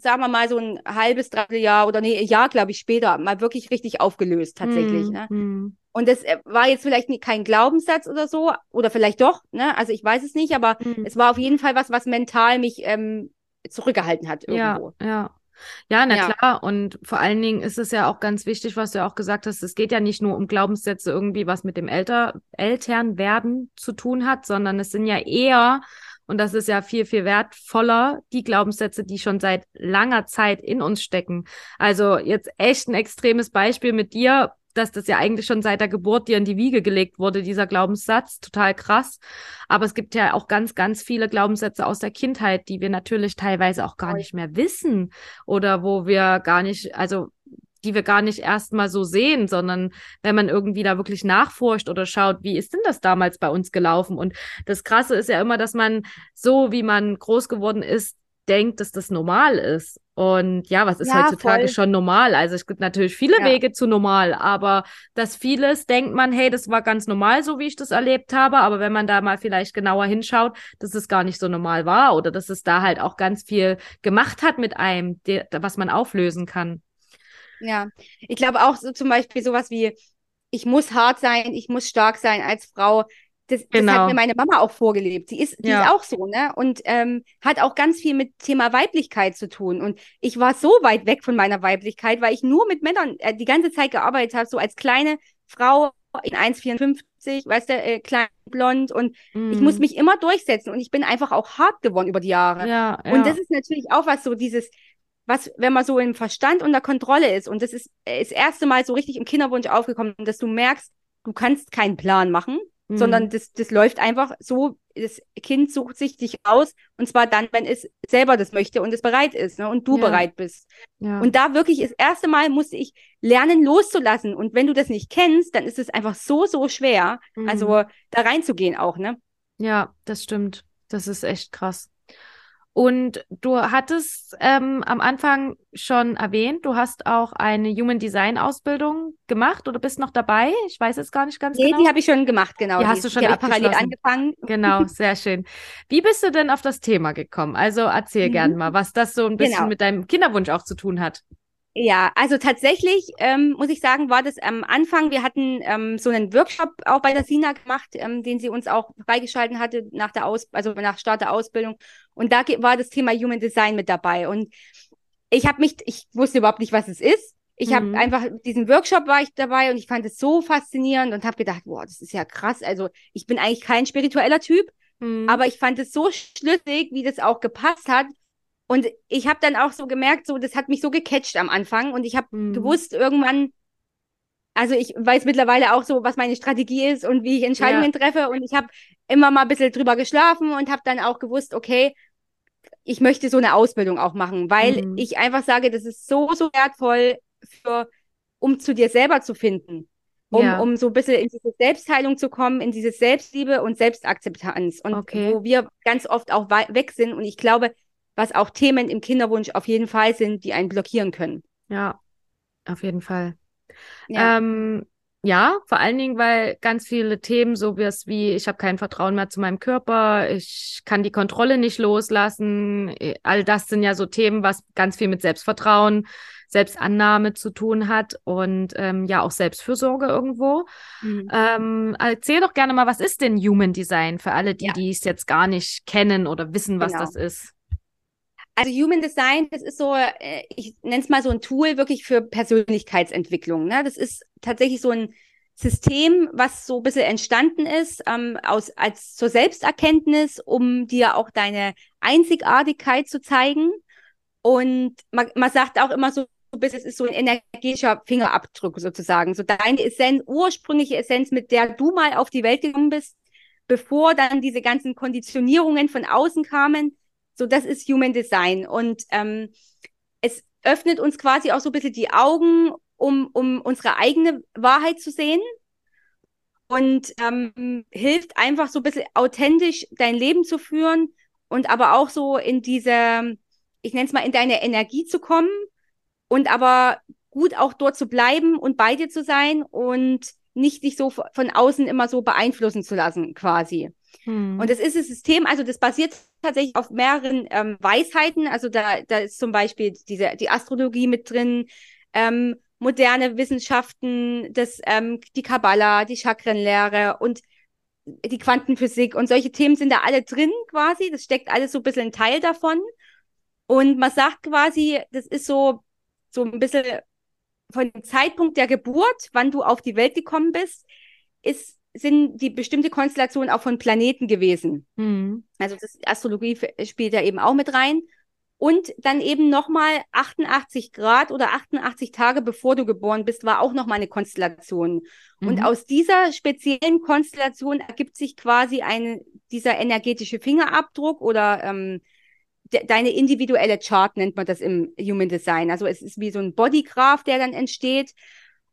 Speaker 2: sagen wir mal so ein halbes, dreiviertel Jahr oder nee, Jahr, glaube ich, später mal wirklich richtig aufgelöst tatsächlich. Mhm. Ne? Und das äh, war jetzt vielleicht kein Glaubenssatz oder so, oder vielleicht doch, ne? Also ich weiß es nicht, aber mhm. es war auf jeden Fall was, was mental mich ähm, zurückgehalten hat irgendwo.
Speaker 1: Ja, ja. Ja, na ja. klar. Und vor allen Dingen ist es ja auch ganz wichtig, was du ja auch gesagt hast, es geht ja nicht nur um Glaubenssätze irgendwie, was mit dem Elter Elternwerden zu tun hat, sondern es sind ja eher, und das ist ja viel, viel wertvoller, die Glaubenssätze, die schon seit langer Zeit in uns stecken. Also jetzt echt ein extremes Beispiel mit dir, dass das ja eigentlich schon seit der Geburt dir in die Wiege gelegt wurde, dieser Glaubenssatz. Total krass. Aber es gibt ja auch ganz, ganz viele Glaubenssätze aus der Kindheit, die wir natürlich teilweise auch gar nicht mehr wissen oder wo wir gar nicht, also die wir gar nicht erstmal so sehen, sondern wenn man irgendwie da wirklich nachforscht oder schaut, wie ist denn das damals bei uns gelaufen? Und das Krasse ist ja immer, dass man so, wie man groß geworden ist, denkt, dass das normal ist. Und ja, was ist
Speaker 2: Ja,
Speaker 1: heutzutage
Speaker 2: voll.
Speaker 1: schon normal? Also es gibt natürlich viele
Speaker 2: Ja.
Speaker 1: Wege zu normal, aber das vieles denkt man, hey, das war ganz normal, so wie ich das erlebt habe. Aber wenn man da mal vielleicht genauer hinschaut, dass es gar nicht so normal war oder dass es da halt auch ganz viel gemacht hat mit einem, der, was man auflösen kann.
Speaker 2: Ja, ich glaube auch so zum Beispiel sowas wie, ich muss hart sein, ich muss stark sein als Frau. Das, das
Speaker 1: Genau.
Speaker 2: hat mir meine Mama auch vorgelebt. Die ist, die
Speaker 1: Ja.
Speaker 2: ist auch so, ne? Und ähm, hat auch ganz viel mit Thema Weiblichkeit zu tun. Und ich war so weit weg von meiner Weiblichkeit, weil ich nur mit Männern äh, die ganze Zeit gearbeitet habe, so als kleine Frau in 1,54, weißt du, äh, klein, blond. Und ich muss
Speaker 1: Mhm.
Speaker 2: mich immer durchsetzen. Und ich bin einfach auch hart geworden über die Jahre.
Speaker 1: Ja,
Speaker 2: Und
Speaker 1: ja.
Speaker 2: das ist natürlich auch was so dieses, was, wenn man so im Verstand unter Kontrolle ist, und das ist äh, das erste Mal so richtig im Kinderwunsch aufgekommen, dass du merkst, du kannst keinen Plan machen,
Speaker 1: Mhm.
Speaker 2: sondern das, das läuft einfach so, das Kind sucht sich dich aus, und zwar dann, wenn es selber das möchte und es bereit ist, ne, und du
Speaker 1: Ja.
Speaker 2: bereit bist.
Speaker 1: ja.
Speaker 2: Und da wirklich das erste Mal musste ich lernen, loszulassen. Und wenn du das nicht kennst, dann ist es einfach so, so schwer,
Speaker 1: Mhm.
Speaker 2: also da reinzugehen auch, ne?
Speaker 1: Ja, das stimmt. Das ist echt krass. Und du hattest ähm, am Anfang schon erwähnt, du hast auch eine Human Design Ausbildung gemacht oder bist noch dabei? Ich weiß jetzt gar nicht ganz
Speaker 2: Nee,
Speaker 1: genau.
Speaker 2: die habe ich schon gemacht, genau.
Speaker 1: Die hast du schon
Speaker 2: die parallel angefangen.
Speaker 1: Genau, sehr schön. Wie bist du denn auf das Thema gekommen? Also erzähl
Speaker 2: Mhm.
Speaker 1: gern mal, was das so ein bisschen
Speaker 2: Genau.
Speaker 1: mit deinem Kinderwunsch auch zu tun hat.
Speaker 2: Ja, also tatsächlich ähm, muss ich sagen, war das am Anfang, wir hatten ähm, so einen Workshop auch bei der Sina gemacht, ähm, den sie uns auch freigeschalten hatte nach der Aus also nach Start der Ausbildung. Und da war das Thema Human Design mit dabei. Und ich habe mich, ich wusste überhaupt nicht, was es ist. Ich habe
Speaker 1: Mhm.
Speaker 2: einfach, diesen Workshop war ich dabei und ich fand es so faszinierend und habe gedacht, boah, das ist ja krass. Also ich bin eigentlich kein spiritueller Typ,
Speaker 1: Mhm.
Speaker 2: aber ich fand es so schlüssig, wie das auch gepasst hat. Und ich habe dann auch so gemerkt, so das hat mich so gecatcht am Anfang und ich habe
Speaker 1: Mhm.
Speaker 2: gewusst irgendwann, also ich weiß mittlerweile auch so, was meine Strategie ist und wie ich Entscheidungen treffe und ich habe immer mal ein bisschen drüber geschlafen und habe dann auch gewusst, okay, ich möchte so eine Ausbildung auch machen, weil
Speaker 1: Mhm.
Speaker 2: ich einfach sage, das ist so, so wertvoll für, um zu dir selber zu finden. Um,
Speaker 1: Ja.
Speaker 2: um so ein bisschen in diese Selbstheilung zu kommen, in diese Selbstliebe und Selbstakzeptanz. Und
Speaker 1: Okay.
Speaker 2: wo wir ganz oft auch weg sind. Und ich glaube, was auch Themen im Kinderwunsch auf jeden Fall sind, die einen blockieren können.
Speaker 1: Ja, auf jeden Fall.
Speaker 2: Ja,
Speaker 1: Ähm, ja, vor allen Dingen, weil ganz viele Themen, so wie es wie, ich habe kein Vertrauen mehr zu meinem Körper, ich kann die Kontrolle nicht loslassen, eh, all das sind ja so Themen, was ganz viel mit Selbstvertrauen, Selbstannahme zu tun hat und ähm, ja auch Selbstfürsorge irgendwo.
Speaker 2: Mhm.
Speaker 1: Ähm, erzähl doch gerne mal, was ist denn Human Design für alle, die,
Speaker 2: Ja.
Speaker 1: die es jetzt gar nicht kennen oder wissen, was
Speaker 2: Genau.
Speaker 1: das ist?
Speaker 2: Also Human Design, das ist so, äh, ich nenne es mal so ein Tool wirklich für Persönlichkeitsentwicklung. Ne? Das ist tatsächlich so ein System, was so ein bisschen entstanden ist ähm, aus, als zur Selbsterkenntnis, um dir auch deine Einzigartigkeit zu zeigen. Und man, man sagt auch immer so, bisschen, es ist so ein energetischer Fingerabdruck sozusagen. So deine Essenz, ursprüngliche Essenz, mit der du mal auf die Welt gekommen bist, bevor dann diese ganzen Konditionierungen von außen kamen. So, das ist Human Design. Und ähm, es öffnet uns quasi auch so ein bisschen die Augen, um, um unsere eigene Wahrheit zu sehen. Und ähm, hilft einfach so ein bisschen authentisch dein Leben zu führen und aber auch so in diese, ich nenne es mal, in deine Energie zu kommen und aber gut auch dort zu bleiben und bei dir zu sein und nicht dich so von außen immer so beeinflussen zu lassen, quasi.
Speaker 1: Hm.
Speaker 2: Und das ist das System, also das basiert tatsächlich auf mehreren ähm, Weisheiten. Also da, da ist zum Beispiel diese, die Astrologie mit drin, ähm, moderne Wissenschaften, das, ähm, die Kabbala, die Chakrenlehre und die Quantenphysik und solche Themen sind da alle drin quasi. Das steckt alles so ein bisschen ein Teil davon. Und man sagt quasi, das ist so, so ein bisschen von dem Zeitpunkt der Geburt, wann du auf die Welt gekommen bist, ist sind die bestimmte Konstellationen auch von Planeten gewesen.
Speaker 1: Hm.
Speaker 2: Also das Astrologie spielt da eben auch mit rein. Und dann eben nochmal 88 Grad oder 88 Tage bevor du geboren bist, war auch nochmal eine Konstellation. Und
Speaker 1: Mhm.
Speaker 2: aus dieser speziellen Konstellation ergibt sich quasi ein, dieser energetische Fingerabdruck oder ähm, de deine individuelle Chart nennt man das im Human Design. Also es ist wie so ein Bodygraph, der dann entsteht.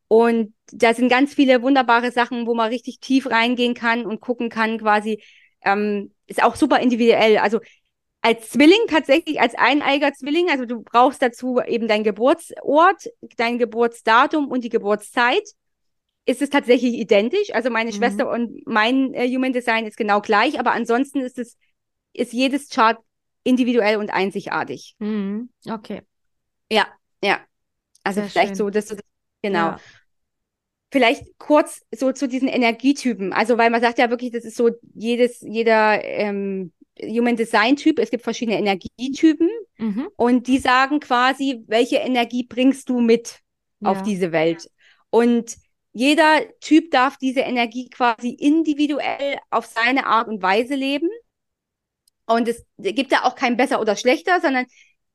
Speaker 2: Und da sind ganz viele wunderbare Sachen, wo man richtig tief reingehen kann und gucken kann, quasi, ähm, ist auch super individuell. Also als Zwilling tatsächlich, als eineiger Zwilling, also du brauchst dazu eben dein Geburtsort, dein Geburtsdatum und die Geburtszeit. Ist es tatsächlich identisch? Also meine mhm. Schwester und mein äh, Human Design ist genau gleich, aber ansonsten ist es, ist jedes Chart individuell und einzigartig.
Speaker 1: Mhm. Okay.
Speaker 2: Ja, ja. Also Sehr vielleicht schön. so, dass du das, genau. Ja. Vielleicht kurz so zu diesen Energietypen. Also, weil man sagt ja wirklich, das ist so jedes, jeder ähm, Human Design Typ. Es gibt verschiedene Energietypen mhm. und die sagen quasi, welche Energie bringst du mit ja. auf diese Welt? Und jeder Typ darf diese Energie quasi individuell auf seine Art und Weise leben. Und es gibt da auch kein besser oder schlechter, sondern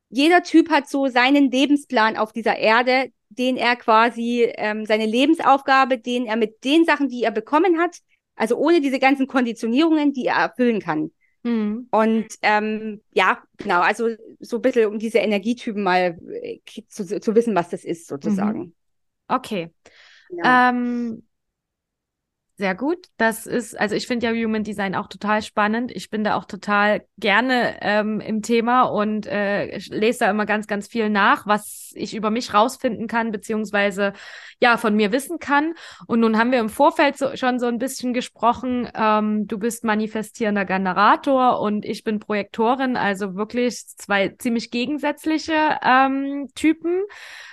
Speaker 2: jeder Typ hat so seinen Lebensplan auf dieser Erde, den er quasi, ähm, seine Lebensaufgabe, den er mit den Sachen, die er bekommen hat, also ohne diese ganzen Konditionierungen, die er erfüllen kann. Mhm. Und ähm, ja, genau, also so ein bisschen um diese Energietypen mal äh, zu, zu wissen, was das ist, sozusagen. Mhm.
Speaker 1: Okay. Ja. Ähm, sehr gut. Das ist, also ich finde ja Human Design auch total spannend. Ich bin da auch total gerne ähm, im Thema und äh, lese da immer ganz, ganz viel nach, was ich über mich rausfinden kann, beziehungsweise ja, von mir wissen kann. Und nun haben wir im Vorfeld so, schon so ein bisschen gesprochen. Ähm, du bist manifestierender Generator und ich bin Projektorin, also wirklich zwei ziemlich gegensätzliche ähm, Typen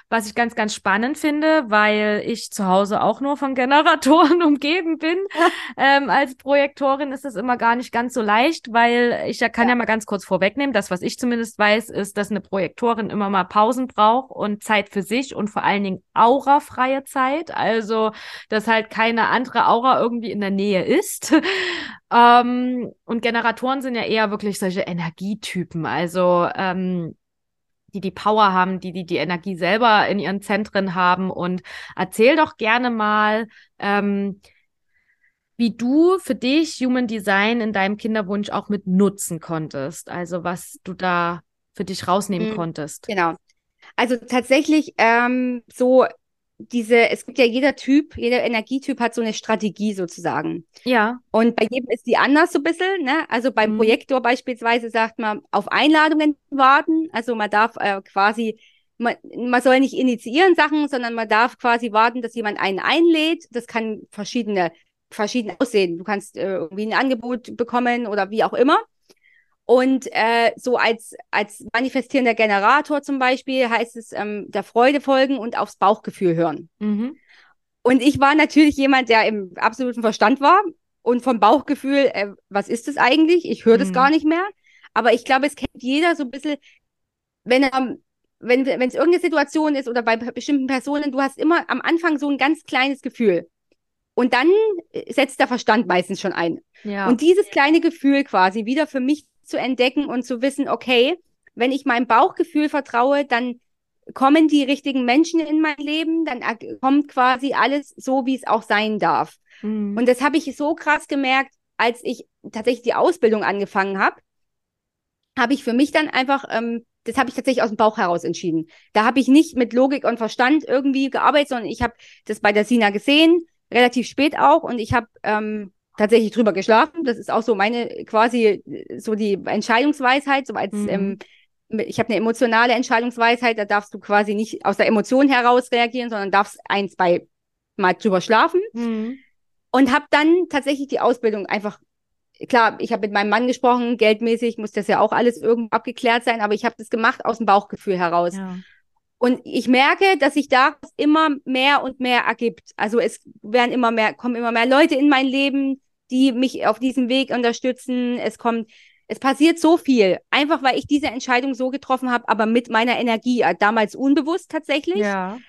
Speaker 1: was ich ganz, ganz spannend finde, weil ich zu Hause auch nur von <laughs> Generatoren umgeben bin. ähm, als Projektorin ist das immer gar nicht ganz so leicht, weil ich ja kann ja. ja mal ganz kurz vorwegnehmen, das, was ich zumindest weiß, ist, dass eine Projektorin immer mal Pausen braucht und Zeit für sich und vor allen Dingen aurafreie Zeit. Also, dass halt keine andere Aura irgendwie in der Nähe ist. <laughs> ähm, und Generatoren sind ja eher wirklich solche Energietypen. Also, ähm, die die Power haben, die die die Energie selber in ihren Zentren haben. Und erzähl doch gerne mal, ähm, wie du für dich Human Design in deinem Kinderwunsch auch mit nutzen konntest. Also was du da für dich rausnehmen mhm, konntest.
Speaker 2: Genau. Also tatsächlich ähm, so diese, es gibt ja jeder Typ, jeder Energietyp hat so eine Strategie sozusagen.
Speaker 1: Ja.
Speaker 2: Und bei jedem ist die anders so ein bisschen, ne? Also beim mhm. Projektor beispielsweise sagt man, auf Einladungen warten. Also man darf äh, quasi, man, man soll nicht initiieren Sachen, sondern man darf quasi warten, dass jemand einen einlädt. Das kann verschiedene, verschieden aussehen. Du kannst äh, irgendwie ein Angebot bekommen oder wie auch immer. Und äh, so als, als manifestierender Generator zum Beispiel heißt es ähm, der Freude folgen und aufs Bauchgefühl hören. Mhm. Und ich war natürlich jemand, der im absoluten Verstand war und vom Bauchgefühl, äh, was ist das eigentlich? Ich höre das mhm. gar nicht mehr. Aber ich glaube, es kennt jeder so ein bisschen, wenn er, wenn wenn es irgendeine Situation ist oder bei bestimmten Personen, du hast immer am Anfang so ein ganz kleines Gefühl. Und dann äh, setzt der Verstand meistens schon ein. Ja. Und dieses kleine Gefühl quasi wieder für mich zu entdecken und zu wissen, okay, wenn ich meinem Bauchgefühl vertraue, dann kommen die richtigen Menschen in mein Leben, dann kommt quasi alles so, wie es auch sein darf. Mhm. Und das habe ich so krass gemerkt, als ich tatsächlich die Ausbildung angefangen habe, habe ich für mich dann einfach, ähm, das habe ich tatsächlich aus dem Bauch heraus entschieden. Da habe ich nicht mit Logik und Verstand irgendwie gearbeitet, sondern ich habe das bei der Sina gesehen, relativ spät auch, und ich habe ähm, tatsächlich drüber geschlafen. Das ist auch so meine quasi so die Entscheidungsweisheit, so als mhm. ähm, ich habe eine emotionale Entscheidungsweisheit, da darfst du quasi nicht aus der Emotion heraus reagieren, sondern darfst ein, zwei Mal drüber schlafen. Mhm. Und habe dann tatsächlich die Ausbildung einfach, klar, ich habe mit meinem Mann gesprochen, geldmäßig muss das ja auch alles irgendwie abgeklärt sein, aber ich habe das gemacht aus dem Bauchgefühl heraus. Ja. Und ich merke, dass sich da immer mehr und mehr ergibt. Also es werden immer mehr, kommen immer mehr Leute in mein Leben, die mich auf diesem Weg unterstützen. Es kommt, es passiert so viel, einfach weil ich diese Entscheidung so getroffen habe, aber mit meiner Energie, äh, damals unbewusst tatsächlich.
Speaker 1: Ja.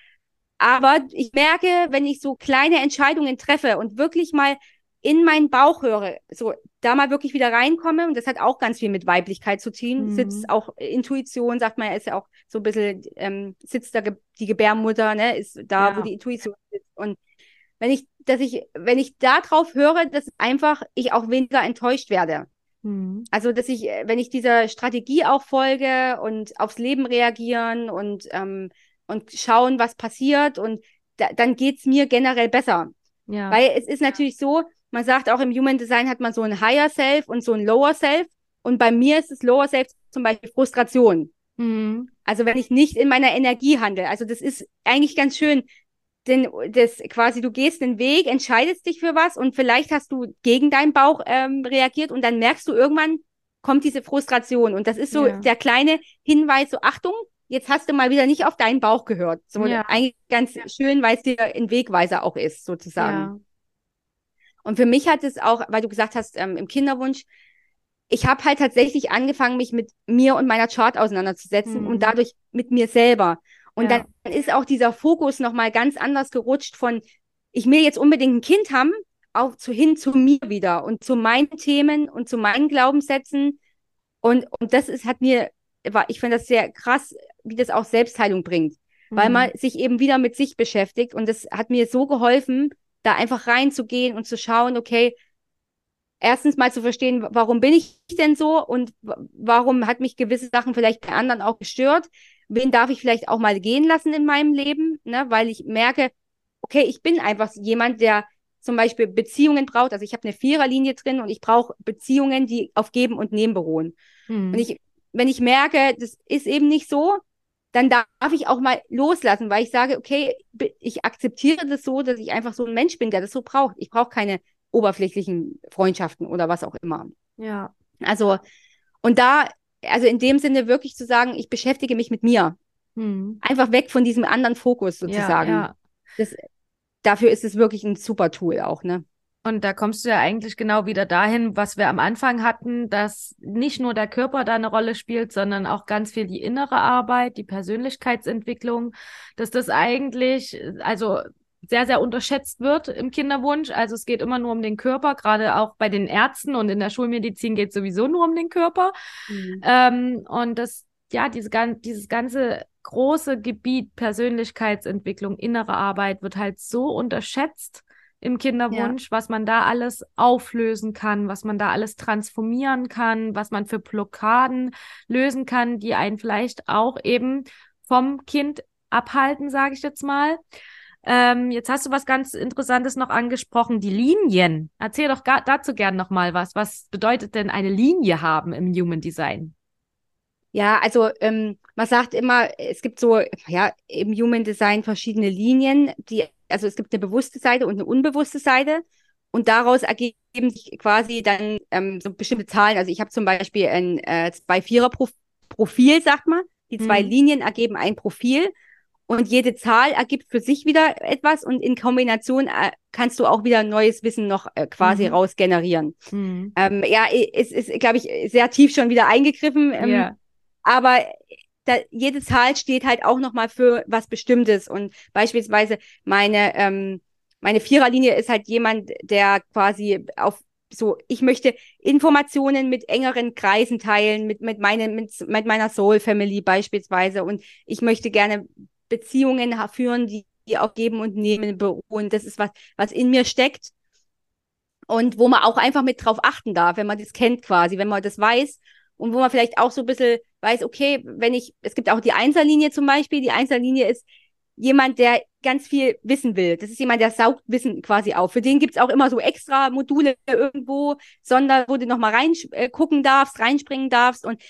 Speaker 2: Aber ich merke, wenn ich so kleine Entscheidungen treffe und wirklich mal in meinen Bauch höre, so da mal wirklich wieder reinkomme, und das hat auch ganz viel mit Weiblichkeit zu tun, mhm. sitzt auch Intuition, sagt man, ist ja auch so ein bisschen, ähm, sitzt da die Gebärmutter, ne, ist da, ja. wo die Intuition sitzt. Und wenn ich, dass ich, wenn ich da drauf höre, dass einfach ich auch weniger enttäuscht werde. Mhm. Also, dass ich, wenn ich dieser Strategie auch folge und aufs Leben reagieren und, ähm, und schauen, was passiert und da, dann geht's mir generell besser. Ja. Weil es ist natürlich so, man sagt auch im Human Design hat man so ein Higher Self und so ein Lower Self. Und bei mir ist es Lower Self zum Beispiel Frustration. Mhm. Also wenn ich nicht in meiner Energie handle. Also das ist eigentlich ganz schön, denn das quasi du gehst den Weg, entscheidest dich für was und vielleicht hast du gegen deinen Bauch ähm, reagiert und dann merkst du irgendwann kommt diese Frustration und das ist so ja. der kleine Hinweis, so Achtung, jetzt hast du mal wieder nicht auf deinen Bauch gehört. So ja. eigentlich ganz schön, weil es dir ein Wegweiser auch ist, sozusagen. Ja. Und für mich hat es auch, weil du gesagt hast, ähm, im Kinderwunsch, ich habe halt tatsächlich angefangen, mich mit mir und meiner Chart auseinanderzusetzen mhm. und dadurch mit mir selber. Und ja. dann ist auch dieser Fokus nochmal ganz anders gerutscht von, ich will jetzt unbedingt ein Kind haben, auch zu, hin zu mir wieder und zu meinen Themen und zu meinen Glaubenssätzen. Und, und das ist, hat mir, ich finde das sehr krass, wie das auch Selbstheilung bringt, mhm. weil man sich eben wieder mit sich beschäftigt. Und das hat mir so geholfen, da einfach reinzugehen und zu schauen, okay, erstens mal zu verstehen, warum bin ich denn so und warum hat mich gewisse Sachen vielleicht bei anderen auch gestört. Wen darf ich vielleicht auch mal gehen lassen in meinem Leben, ne? weil ich merke, okay, ich bin einfach jemand, der zum Beispiel Beziehungen braucht. Also ich habe eine Viererlinie drin und ich brauche Beziehungen, die auf Geben und Nehmen beruhen. Hm. Und ich, wenn ich merke, das ist eben nicht so, dann darf ich auch mal loslassen, weil ich sage, okay, ich akzeptiere das so, dass ich einfach so ein Mensch bin, der das so braucht. Ich brauche keine oberflächlichen Freundschaften oder was auch immer.
Speaker 1: Ja.
Speaker 2: Also, und da, also in dem Sinne wirklich zu sagen, ich beschäftige mich mit mir. Hm. Einfach weg von diesem anderen Fokus sozusagen. Ja, ja. Das, dafür ist es wirklich ein super Tool auch, ne?
Speaker 1: Und da kommst du ja eigentlich genau wieder dahin, was wir am Anfang hatten, dass nicht nur der Körper da eine Rolle spielt, sondern auch ganz viel die innere Arbeit, die Persönlichkeitsentwicklung, dass das eigentlich, also sehr, sehr unterschätzt wird im Kinderwunsch. Also es geht immer nur um den Körper, gerade auch bei den Ärzten und in der Schulmedizin geht es sowieso nur um den Körper. Mhm. Ähm, und das, ja, diese, dieses ganze große Gebiet Persönlichkeitsentwicklung, innere Arbeit wird halt so unterschätzt im Kinderwunsch, ja. was man da alles auflösen kann, was man da alles transformieren kann, was man für Blockaden lösen kann, die einen vielleicht auch eben vom Kind abhalten, sage ich jetzt mal. Ähm, jetzt hast du was ganz Interessantes noch angesprochen, die Linien. Erzähl doch dazu gern noch mal was. Was bedeutet denn eine Linie haben im Human Design?
Speaker 2: Ja, also ähm, man sagt immer, es gibt so, ja, im Human Design verschiedene Linien, die, also es gibt eine bewusste Seite und eine unbewusste Seite. Und daraus ergeben sich quasi dann ähm, so bestimmte Zahlen. Also ich habe zum Beispiel ein äh, zwei Vierer Profil, sagt man. Die zwei mhm. Linien ergeben ein Profil und jede Zahl ergibt für sich wieder etwas und in Kombination äh, kannst du auch wieder neues Wissen noch äh, quasi mhm. raus generieren. Mhm. Ähm, ja, es ist, glaube ich, sehr tief schon wieder eingegriffen. Ähm, yeah. Aber da, jede Zahl steht halt auch nochmal für was Bestimmtes. Und beispielsweise meine, ähm, meine Viererlinie ist halt jemand, der quasi auf so, ich möchte Informationen mit engeren Kreisen teilen, mit, mit, meine, mit, mit meiner Soul Family beispielsweise. Und ich möchte gerne Beziehungen führen, die, die auf Geben und Nehmen beruhen. Das ist was, was in mir steckt und wo man auch einfach mit drauf achten darf, wenn man das kennt quasi, wenn man das weiß und wo man vielleicht auch so ein bisschen weiß, okay, wenn ich, es gibt auch die Einzellinie zum Beispiel, die Einzellinie ist jemand, der ganz viel wissen will. Das ist jemand, der saugt Wissen quasi auf. Für den gibt's auch immer so extra Module irgendwo, sondern wo du nochmal reingucken äh, darfst, reinspringen darfst und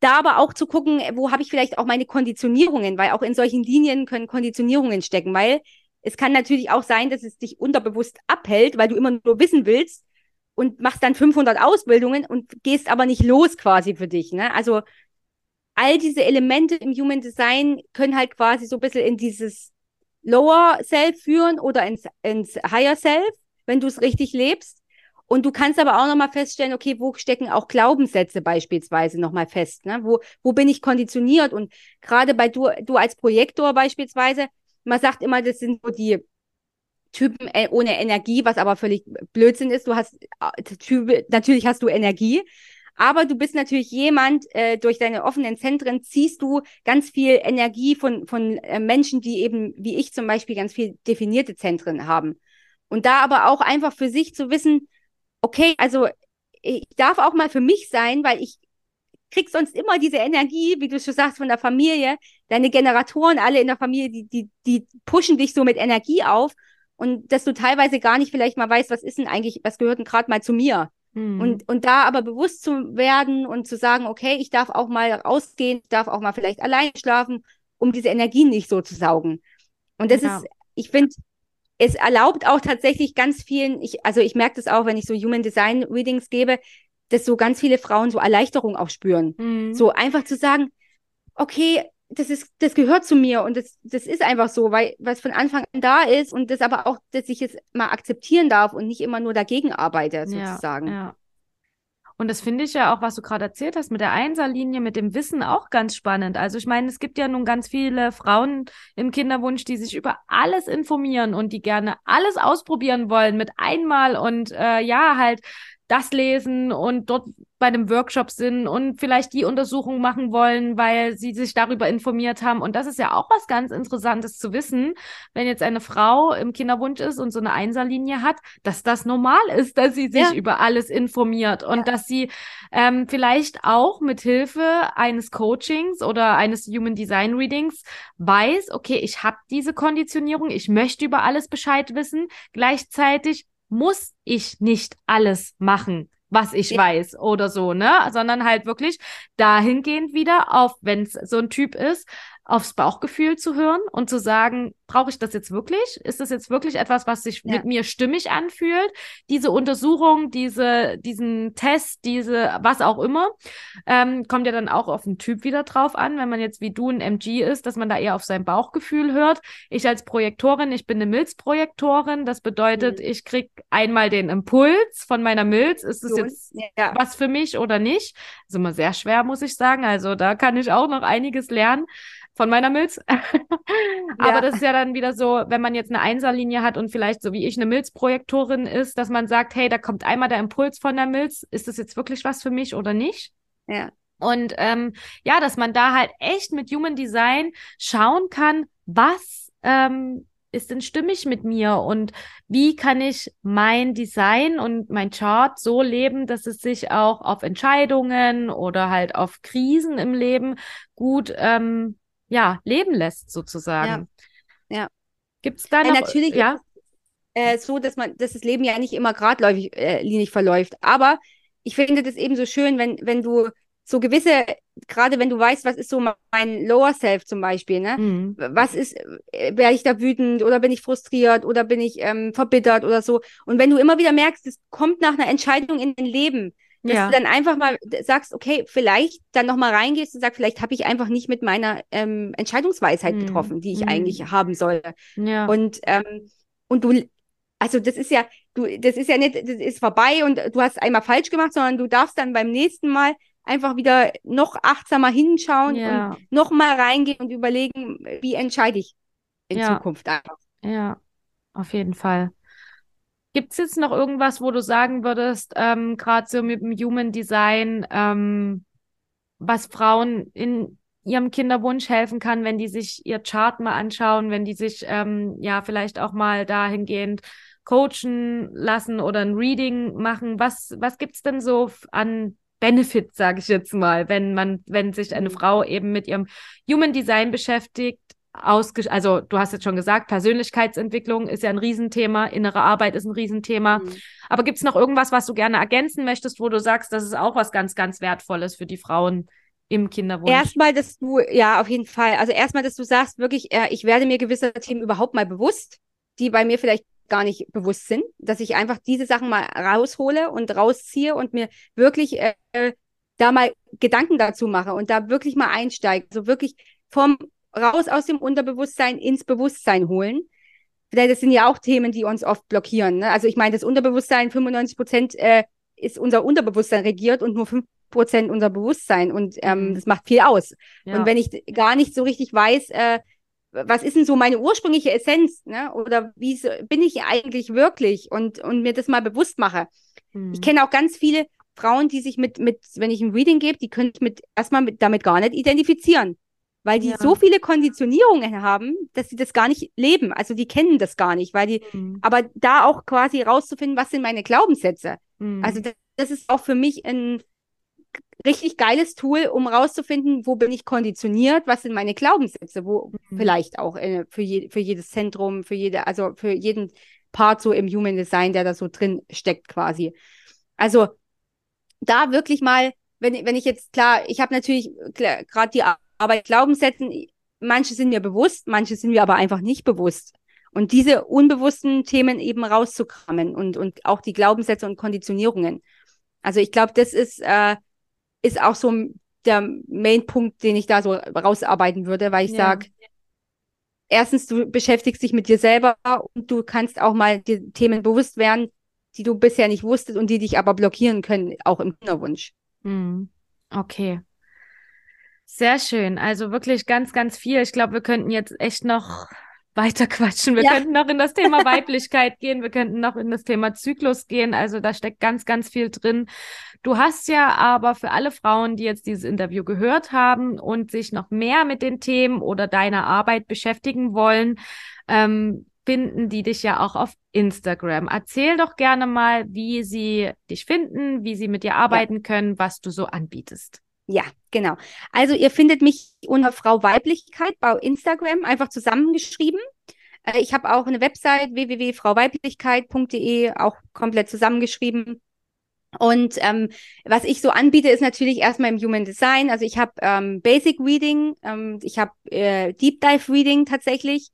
Speaker 2: da aber auch zu gucken, wo habe ich vielleicht auch meine Konditionierungen, weil auch in solchen Linien können Konditionierungen stecken, weil es kann natürlich auch sein, dass es dich unterbewusst abhält, weil du immer nur wissen willst und machst dann 500 Ausbildungen und gehst aber nicht los quasi für dich. Ne? Also all diese Elemente im Human Design können halt quasi so ein bisschen in dieses Lower Self führen oder ins, ins Higher Self, wenn du es richtig lebst. Und du kannst aber auch nochmal feststellen, okay, wo stecken auch Glaubenssätze beispielsweise nochmal fest? Ne? Wo, wo bin ich konditioniert? Und gerade bei du, du als Projektor beispielsweise, man sagt immer, das sind so die Typen äh, ohne Energie, was aber völlig Blödsinn ist. Du hast äh, natürlich hast du Energie, aber du bist natürlich jemand, äh, durch deine offenen Zentren ziehst du ganz viel Energie von, von äh, Menschen, die eben, wie ich zum Beispiel, ganz viel definierte Zentren haben. Und da aber auch einfach für sich zu wissen, okay, also ich darf auch mal für mich sein, weil ich krieg sonst immer diese Energie, wie du schon sagst, von der Familie. Deine Generatoren alle in der Familie, die, die, die pushen dich so mit Energie auf und dass du teilweise gar nicht vielleicht mal weißt, was ist denn eigentlich, was gehört denn gerade mal zu mir? Mhm. Und, und da aber bewusst zu werden und zu sagen, okay, ich darf auch mal rausgehen, ich darf auch mal vielleicht allein schlafen, um diese Energie nicht so zu saugen. Und das ja. ist, ich finde, es erlaubt auch tatsächlich ganz vielen, ich, also ich merke das auch, wenn ich so Human Design Readings gebe, dass so ganz viele Frauen so Erleichterung auch spüren. Mhm. So einfach zu sagen, okay, das ist, das gehört zu mir und das, das ist einfach so, weil, was von Anfang an da ist und das aber auch, dass ich es mal akzeptieren darf und nicht immer nur dagegen arbeite, sozusagen. Ja, ja.
Speaker 1: Und das finde ich ja auch, was du gerade erzählt hast, mit der Einserlinie, mit dem Wissen auch ganz spannend. Also ich meine, es gibt ja nun ganz viele Frauen im Kinderwunsch, die sich über alles informieren und die gerne alles ausprobieren wollen mit einmal und äh, ja, halt das lesen und dort bei einem Workshop sind und vielleicht die Untersuchung machen wollen, weil sie sich darüber informiert haben. Und das ist ja auch was ganz Interessantes zu wissen, wenn jetzt eine Frau im Kinderwunsch ist und so eine Einserlinie hat, dass das normal ist, dass sie sich ja. über alles informiert und ja. dass sie ähm, vielleicht auch mit Hilfe eines Coachings oder eines Human Design Readings weiß, okay, ich habe diese Konditionierung, ich möchte über alles Bescheid wissen. Gleichzeitig muss ich nicht alles machen, was ich ja. weiß oder so, ne? Sondern halt wirklich dahingehend wieder auf, wenn es so ein Typ ist, aufs Bauchgefühl zu hören und zu sagen, brauche ich das jetzt wirklich? Ist das jetzt wirklich etwas, was sich ja. mit mir stimmig anfühlt? Diese Untersuchung, diese, diesen Test, diese, was auch immer, ähm, kommt ja dann auch auf den Typ wieder drauf an, wenn man jetzt wie du ein MG ist, dass man da eher auf sein Bauchgefühl hört. Ich als Projektorin, ich bin eine Milzprojektorin, das bedeutet, mhm. ich krieg einmal den Impuls von meiner Milz, ist es jetzt ja. was für mich oder nicht? Das ist immer sehr schwer, muss ich sagen. Also da kann ich auch noch einiges lernen von meiner Milz. <laughs> Aber ja. das ist ja dann wieder so, wenn man jetzt eine Einserlinie hat und vielleicht so wie ich eine Milzprojektorin ist, dass man sagt, hey, da kommt einmal der Impuls von der Milz, ist das jetzt wirklich was für mich oder nicht?
Speaker 2: Ja.
Speaker 1: Und ähm, ja, dass man da halt echt mit Human Design schauen kann, was ähm, ist denn stimmig mit mir und wie kann ich mein Design und mein Chart so leben, dass es sich auch auf Entscheidungen oder halt auf Krisen im Leben gut ähm, ja, leben lässt, sozusagen.
Speaker 2: Ja. ja.
Speaker 1: Gibt es da noch?
Speaker 2: Ja, natürlich ja? Ist, äh, so, dass man, dass das Leben ja nicht immer geradläufig äh, linig verläuft. Aber ich finde das eben so schön, wenn, wenn du so gewisse, gerade wenn du weißt, was ist so mein Lower Self zum Beispiel, ne? Mhm. Was ist, äh, werde ich da wütend oder bin ich frustriert oder bin ich ähm, verbittert oder so? Und wenn du immer wieder merkst, es kommt nach einer Entscheidung in dein Leben, dass ja. du dann einfach mal sagst, okay, vielleicht dann nochmal reingehst und sagst, vielleicht habe ich einfach nicht mit meiner ähm, Entscheidungsweisheit mhm. getroffen, die ich mhm. eigentlich haben soll. Ja. Und, ähm, und du, also das ist ja, du, das ist ja nicht, das ist vorbei und du hast einmal falsch gemacht, sondern du darfst dann beim nächsten Mal einfach wieder noch achtsamer hinschauen ja. und nochmal reingehen und überlegen, wie entscheide ich in. Zukunft einfach.
Speaker 1: Ja, auf jeden Fall. Gibt es jetzt noch irgendwas, wo du sagen würdest, ähm, gerade so mit dem Human Design, ähm, was Frauen in ihrem Kinderwunsch helfen kann, wenn die sich ihr Chart mal anschauen, wenn die sich ähm, ja vielleicht auch mal dahingehend coachen lassen oder ein Reading machen? Was, was gibt's denn so an Benefits, sage ich jetzt mal, wenn man, wenn sich eine mhm. Frau eben mit ihrem Human Design beschäftigt, ausge also du hast jetzt schon gesagt, Persönlichkeitsentwicklung ist ja ein Riesenthema, innere Arbeit ist ein Riesenthema. Mhm. Aber gibt es noch irgendwas, was du gerne ergänzen möchtest, wo du sagst, das ist auch was ganz, ganz Wertvolles für die Frauen im Kinderwunsch?
Speaker 2: Erstmal, dass du, ja, auf jeden Fall. Also erstmal, dass du sagst, wirklich, äh, ich werde mir gewisser Themen überhaupt mal bewusst, die bei mir vielleicht gar nicht bewusst sind, dass ich einfach diese Sachen mal raushole und rausziehe und mir wirklich äh, da mal Gedanken dazu mache und da wirklich mal einsteige. So also wirklich vom raus aus dem Unterbewusstsein ins Bewusstsein holen. Das sind ja auch Themen, die uns oft blockieren. Ne? Also ich meine, das Unterbewusstsein, 95 Prozent äh, ist unser Unterbewusstsein regiert und nur 5 Prozent unser Bewusstsein. Und ähm, mhm. das macht viel aus. Ja. Und wenn ich gar nicht so richtig weiß, äh, was ist denn so meine ursprüngliche Essenz, ne? Oder wie bin ich eigentlich wirklich und, und mir das mal bewusst mache. Mhm. Ich kenne auch ganz viele Frauen, die sich mit, mit, wenn ich ein Reading gebe, die können mit erstmal mit, damit gar nicht identifizieren weil die ja. so viele Konditionierungen haben, dass sie das gar nicht leben. Also die kennen das gar nicht, weil die, mhm. aber da auch quasi rauszufinden, was sind meine Glaubenssätze. Mhm. Also das, das, ist auch für mich ein richtig geiles Tool, um rauszufinden, wo bin ich konditioniert, was sind meine Glaubenssätze, wo mhm. vielleicht auch äh, für, je, für jedes Zentrum, für jede, also für jeden Part so im Human Design, der da so drin steckt quasi. Also da wirklich mal, wenn, wenn ich jetzt, klar, ich habe natürlich gerade die Arbeit Glaubenssätzen, manche sind mir bewusst, manche sind mir aber einfach nicht bewusst. Und diese unbewussten Themen eben rauszukramen und, und auch die Glaubenssätze und Konditionierungen. Also ich glaube, das ist, äh, ist auch so der Main-Punkt, den ich da so rausarbeiten würde, weil ich ja. sage, erstens, du beschäftigst dich mit dir selber und du kannst auch mal die Themen bewusst werden, die du bisher nicht wusstest und die dich aber blockieren können, auch im Kinderwunsch.
Speaker 1: Hm. Okay. Sehr schön. Also wirklich ganz, ganz viel. Ich glaube, wir könnten jetzt echt noch weiter quatschen. Wir ja. könnten noch in das Thema <laughs> Weiblichkeit gehen. Wir könnten noch in das Thema Zyklus gehen. Also da steckt ganz, ganz viel drin. Du hast ja aber für alle Frauen, die jetzt dieses Interview gehört haben und sich noch mehr mit den Themen oder deiner Arbeit beschäftigen wollen, ähm, finden die dich ja auch auf Instagram. Erzähl doch gerne mal, wie sie dich finden, wie sie mit dir arbeiten ja. können, was du so anbietest.
Speaker 2: Ja, genau. Also ihr findet mich unter Frau Weiblichkeit bei Instagram einfach zusammengeschrieben. Äh, ich habe auch eine Website www.frauweiblichkeit.de auch komplett zusammengeschrieben. Und ähm, was ich so anbiete, ist natürlich erstmal im Human Design. Also ich habe ähm, Basic Reading, ähm, ich habe äh, Deep Dive Reading tatsächlich.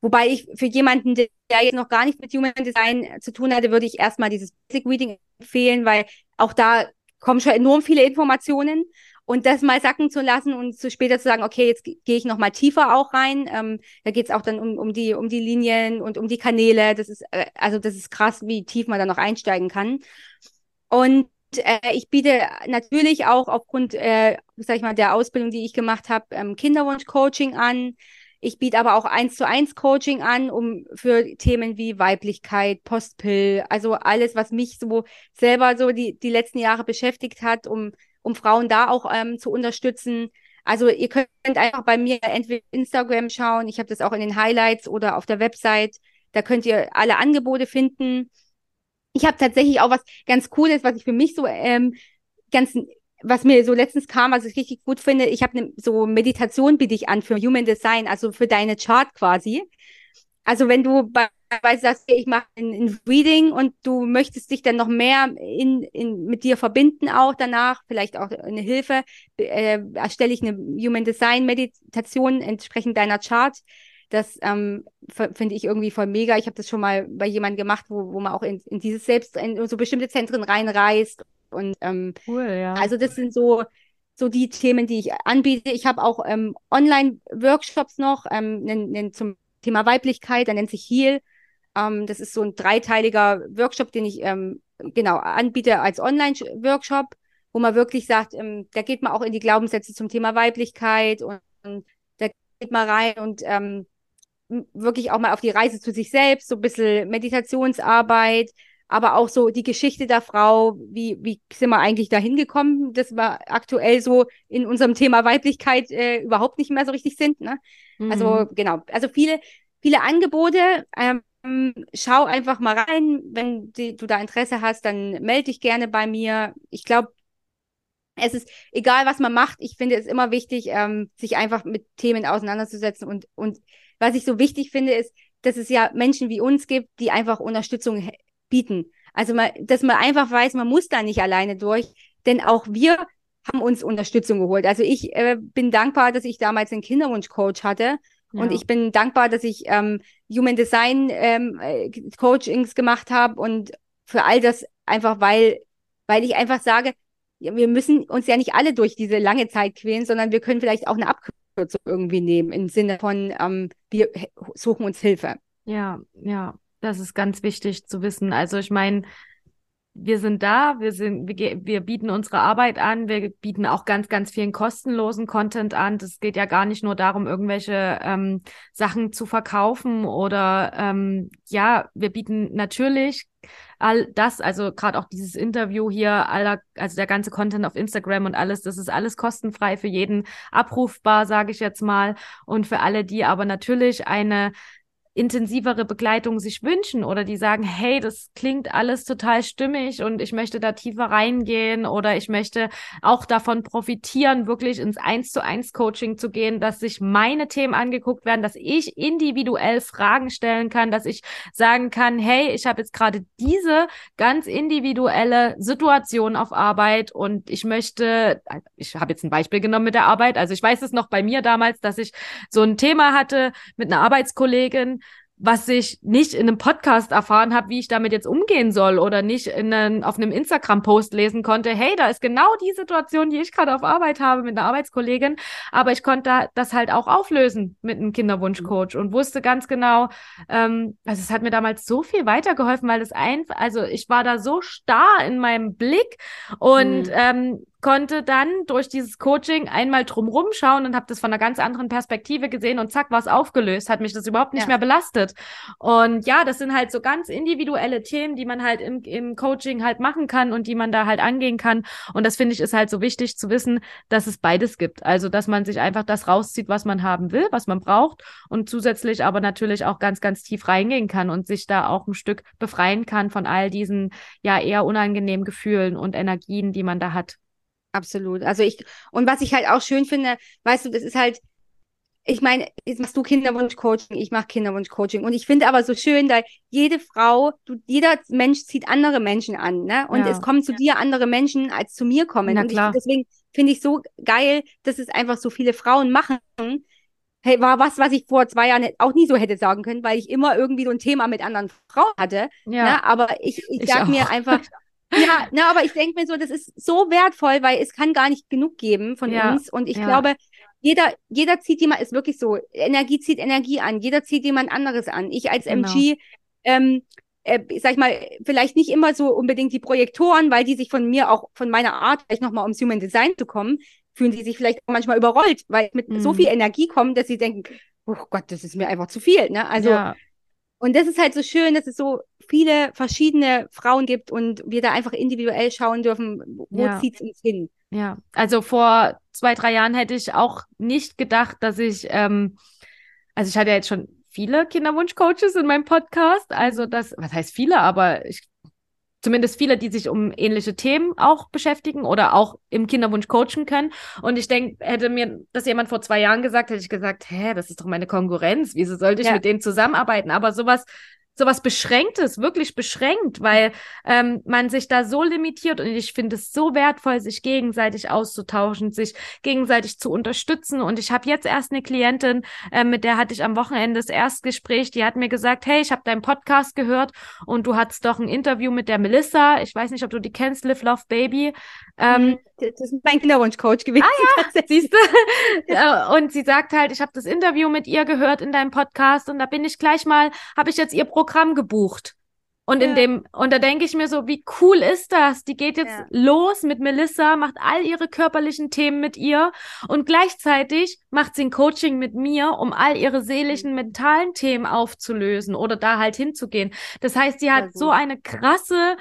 Speaker 2: Wobei ich für jemanden, der jetzt noch gar nicht mit Human Design zu tun hatte, würde ich erstmal dieses Basic Reading empfehlen, weil auch da kommen schon enorm viele Informationen und das mal sacken zu lassen und zu später zu sagen, okay, jetzt gehe ich noch mal tiefer auch rein. Ähm, da geht es auch dann um, um die um die Linien und um die Kanäle. Das ist äh, also das ist krass, wie tief man da noch einsteigen kann. Und äh, ich biete natürlich auch aufgrund, äh, sag ich mal, der Ausbildung, die ich gemacht habe, ähm, Kinderwunsch-Coaching an. Ich biete aber auch eins zu eins Coaching an, um für Themen wie Weiblichkeit, Postpill, also alles, was mich so selber so die, die letzten Jahre beschäftigt hat, um um Frauen da auch ähm, zu unterstützen. Also ihr könnt einfach bei mir entweder Instagram schauen, ich habe das auch in den Highlights oder auf der Website. Da könnt ihr alle Angebote finden. Ich habe tatsächlich auch was ganz Cooles, was ich für mich so ähm, ganz, was mir so letztens kam, was ich richtig gut finde. Ich habe ne, so Meditation biete ich an für Human Design, also für deine Chart quasi. Also wenn du bei weil du sagst, ich mache ein, ein, Reading und du möchtest dich dann noch mehr in, in, mit dir verbinden auch danach, vielleicht auch eine Hilfe, äh, erstelle ich eine Human Design Meditation entsprechend deiner Chart. Das ähm, finde ich irgendwie voll mega. Ich habe das schon mal bei jemandem gemacht, wo, wo man auch in, in dieses Selbst, in so bestimmte Zentren reinreist. Und ähm, cool, ja. Also das sind so, so die Themen, die ich anbiete. Ich habe auch ähm, Online-Workshops noch ähm, nen, nen zum Thema Weiblichkeit, der nennt sich Heal. Ähm, das ist so ein dreiteiliger Workshop, den ich ähm, genau anbiete als Online-Workshop, wo man wirklich sagt, ähm, da geht man auch in die Glaubenssätze zum Thema Weiblichkeit und, und da geht man rein und ähm, wirklich auch mal auf die Reise zu sich selbst, so ein bisschen Meditationsarbeit, aber auch so die Geschichte der Frau, wie, wie sind wir eigentlich dahin gekommen, dass wir aktuell so in unserem Thema Weiblichkeit äh, überhaupt nicht mehr so richtig sind. Ne? Also mhm. Also genau, also viele, viele Angebote. Ähm, schau einfach mal rein. Wenn die, du da Interesse hast, dann melde dich gerne bei mir. Ich glaube, es ist egal, was man macht. Ich finde es immer wichtig, ähm, sich einfach mit Themen auseinanderzusetzen. Und, und was ich so wichtig finde, ist, dass es ja Menschen wie uns gibt, die einfach Unterstützung bieten. Also, mal, dass man einfach weiß, man muss da nicht alleine durch, denn auch wir haben uns Unterstützung geholt. Also ich äh, bin dankbar, dass ich damals einen Kinderwunschcoach hatte ja. Und ich bin dankbar, dass ich ähm, Human Design ähm, äh, Coachings gemacht habe und für all das einfach, weil, weil ich einfach sage, wir müssen uns ja nicht alle durch diese lange Zeit quälen, sondern wir können vielleicht auch eine Abkürzung irgendwie nehmen im Sinne von, ähm, wir suchen uns Hilfe.
Speaker 1: Ja, ja, das ist ganz wichtig zu wissen. Also ich meine, wir sind da, wir sind, wir, wir bieten unsere Arbeit an, wir bieten auch ganz, ganz vielen kostenlosen Content an. Das geht ja gar nicht nur darum, irgendwelche ähm, Sachen zu verkaufen oder ähm, ja, wir bieten natürlich all das, also gerade auch dieses Interview hier, aller, also der ganze Content auf Instagram und alles, das ist alles kostenfrei für jeden abrufbar, sage ich jetzt mal. Und für alle, die aber natürlich eine intensivere Begleitung sich wünschen oder die sagen, hey, das klingt alles total stimmig und ich möchte da tiefer reingehen oder ich möchte auch davon profitieren, wirklich ins Eins zu eins Coaching zu gehen, dass sich meine Themen angeguckt werden, dass ich individuell Fragen stellen kann, dass ich sagen kann, hey, ich habe jetzt gerade diese ganz individuelle Situation auf Arbeit und ich möchte, ich habe jetzt ein Beispiel genommen mit der Arbeit, also ich weiß es noch bei mir damals, dass ich so ein Thema hatte mit einer Arbeitskollegin, was ich nicht in einem Podcast erfahren habe, wie ich damit jetzt umgehen soll oder nicht in einen, auf einem Instagram-Post lesen konnte, hey, da ist genau die Situation, die ich gerade auf Arbeit habe mit einer Arbeitskollegin, aber ich konnte das halt auch auflösen mit einem Kinderwunschcoach und wusste ganz genau, ähm, also es hat mir damals so viel weitergeholfen, weil es einfach, also ich war da so starr in meinem Blick und mhm. ähm, konnte dann durch dieses Coaching einmal drumrum schauen und habe das von einer ganz anderen Perspektive gesehen und zack, war es aufgelöst, hat mich das überhaupt nicht ja. mehr belastet. Und ja, das sind halt so ganz individuelle Themen, die man halt im, im Coaching halt machen kann und die man da halt angehen kann. Und das finde ich ist halt so wichtig zu wissen, dass es beides gibt. Also, dass man sich einfach das rauszieht, was man haben will, was man braucht und zusätzlich aber natürlich auch ganz, ganz tief reingehen kann und sich da auch ein Stück befreien kann von all diesen ja eher unangenehmen Gefühlen und Energien, die man da hat.
Speaker 2: Absolut. Also ich, und was ich halt auch schön finde, weißt du, das ist halt, ich meine, jetzt machst du Kinderwunschcoaching, ich mache Kinderwunschcoaching. Und ich finde aber so schön, da jede Frau, du, jeder Mensch zieht andere Menschen an, ne? Und ja. es kommen zu ja. dir andere Menschen, als zu mir kommen.
Speaker 1: Na,
Speaker 2: und
Speaker 1: klar.
Speaker 2: Ich, deswegen finde ich so geil, dass es einfach so viele Frauen machen. Hey, war was, was ich vor zwei Jahren auch nie so hätte sagen können, weil ich immer irgendwie so ein Thema mit anderen Frauen hatte. Ja. Ne? Aber ich, ich, ich sag auch. mir einfach, <laughs> Ja, na, aber ich denke mir so, das ist so wertvoll, weil es kann gar nicht genug geben von ja, uns. Und ich ja. glaube, jeder, jeder zieht jemand, ist wirklich so, Energie zieht Energie an, jeder zieht jemand anderes an. Ich als genau. MG, ähm, äh, sag ich mal, vielleicht nicht immer so unbedingt die Projektoren, weil die sich von mir auch, von meiner Art, vielleicht nochmal ums Human Design zu kommen, fühlen die sich vielleicht manchmal überrollt, weil mit mhm. so viel Energie kommen, dass sie denken, oh Gott, das ist mir einfach zu viel, ne? Also, ja. Und das ist halt so schön, dass es so viele verschiedene Frauen gibt und wir da einfach individuell schauen dürfen, wo ja. zieht es uns hin.
Speaker 1: Ja, also vor zwei, drei Jahren hätte ich auch nicht gedacht, dass ich, ähm, also ich hatte ja jetzt schon viele Kinderwunschcoaches in meinem Podcast. Also das, was heißt viele, aber ich zumindest viele, die sich um ähnliche Themen auch beschäftigen oder auch im Kinderwunsch coachen können. Und ich denke, hätte mir das jemand vor zwei Jahren gesagt, hätte ich gesagt, hä, das ist doch meine Konkurrenz. Wieso sollte ich ja. mit denen zusammenarbeiten? Aber sowas sowas Beschränktes, wirklich beschränkt, weil ähm, man sich da so limitiert und ich finde es so wertvoll, sich gegenseitig auszutauschen, sich gegenseitig zu unterstützen. Und ich habe jetzt erst eine Klientin, äh, mit der hatte ich am Wochenende das Erstgespräch, die hat mir gesagt, hey, ich habe deinen Podcast gehört und du hattest doch ein Interview mit der Melissa. Ich weiß nicht, ob du die kennst, Live Love Baby. Ähm,
Speaker 2: mhm. Das ist mein Kinderwunschcoach gewesen.
Speaker 1: Ah ja, siehst du. <laughs> und sie sagt halt, ich habe das Interview mit ihr gehört in deinem Podcast und da bin ich gleich mal, habe ich jetzt ihr Programm gebucht. Und ja. in dem, und da denke ich mir so, wie cool ist das? Die geht jetzt ja. los mit Melissa, macht all ihre körperlichen Themen mit ihr und gleichzeitig macht sie ein Coaching mit mir, um all ihre seelischen, mhm. mentalen Themen aufzulösen oder da halt hinzugehen. Das heißt, sie hat so eine krasse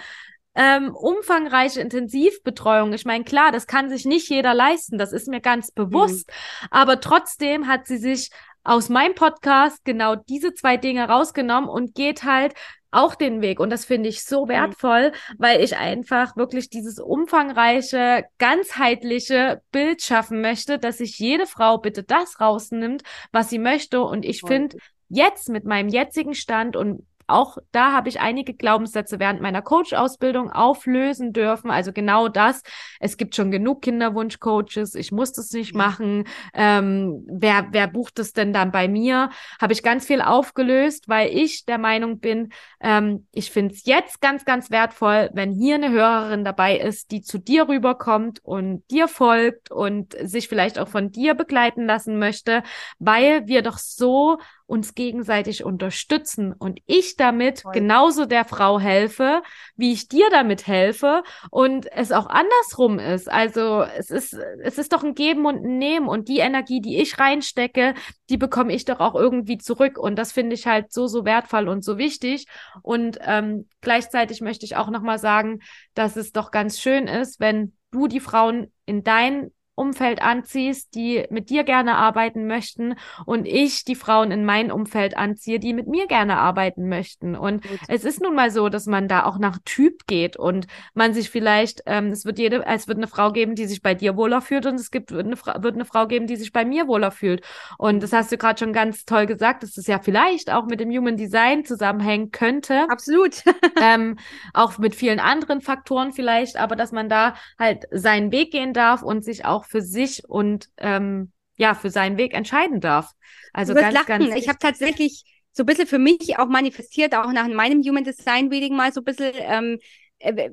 Speaker 1: ähm, umfangreiche Intensivbetreuung. Ich meine, klar, das kann sich nicht jeder leisten, das ist mir ganz bewusst. Mhm. Aber trotzdem hat sie sich aus meinem Podcast genau diese zwei Dinge rausgenommen und geht halt auch den Weg. Und das finde ich so mhm. wertvoll, mhm. weil ich einfach wirklich dieses umfangreiche, ganzheitliche Bild schaffen möchte, dass sich jede Frau bitte das rausnimmt, was sie möchte. Und ich finde, jetzt mit meinem jetzigen Stand und auch da habe ich einige Glaubenssätze während meiner Coach-Ausbildung auflösen dürfen. Also genau das. Es gibt schon genug Kinderwunsch-Coaches. Ich muss das nicht machen. Ähm, wer, wer bucht es denn dann bei mir? Habe ich ganz viel aufgelöst, weil ich der Meinung bin, ähm, ich finde es jetzt ganz, ganz wertvoll, wenn hier eine Hörerin dabei ist, die zu dir rüberkommt und dir folgt und sich vielleicht auch von dir begleiten lassen möchte, weil wir doch so uns gegenseitig unterstützen und ich damit Voll. genauso der Frau helfe, wie ich dir damit helfe und es auch andersrum ist. Also es ist, es ist doch ein Geben und ein Nehmen und die Energie, die ich reinstecke, die bekomme ich doch auch irgendwie zurück und das finde ich halt so, so wertvoll und so wichtig und ähm, gleichzeitig möchte ich auch nochmal sagen, dass es doch ganz schön ist, wenn du die Frauen in dein Umfeld anziehst, die mit dir gerne arbeiten möchten und ich die Frauen in mein Umfeld anziehe, die mit mir gerne arbeiten möchten. Und Gut. es ist nun mal so, dass man da auch nach Typ geht und man sich vielleicht, ähm, es wird jede, es wird eine Frau geben, die sich bei dir wohler fühlt und es gibt wird eine, wird eine Frau geben, die sich bei mir wohler fühlt. Und das hast du gerade schon ganz toll gesagt, dass das ja vielleicht auch mit dem Human Design zusammenhängen könnte.
Speaker 2: Absolut. <laughs>
Speaker 1: ähm, auch mit vielen anderen Faktoren vielleicht, aber dass man da halt seinen Weg gehen darf und sich auch für sich und ähm, ja, für seinen Weg entscheiden darf. Also ganz,
Speaker 2: lachen.
Speaker 1: ganz.
Speaker 2: Ich habe tatsächlich so ein bisschen für mich auch manifestiert, auch nach meinem Human Design Reading mal so ein bisschen, ähm, äh,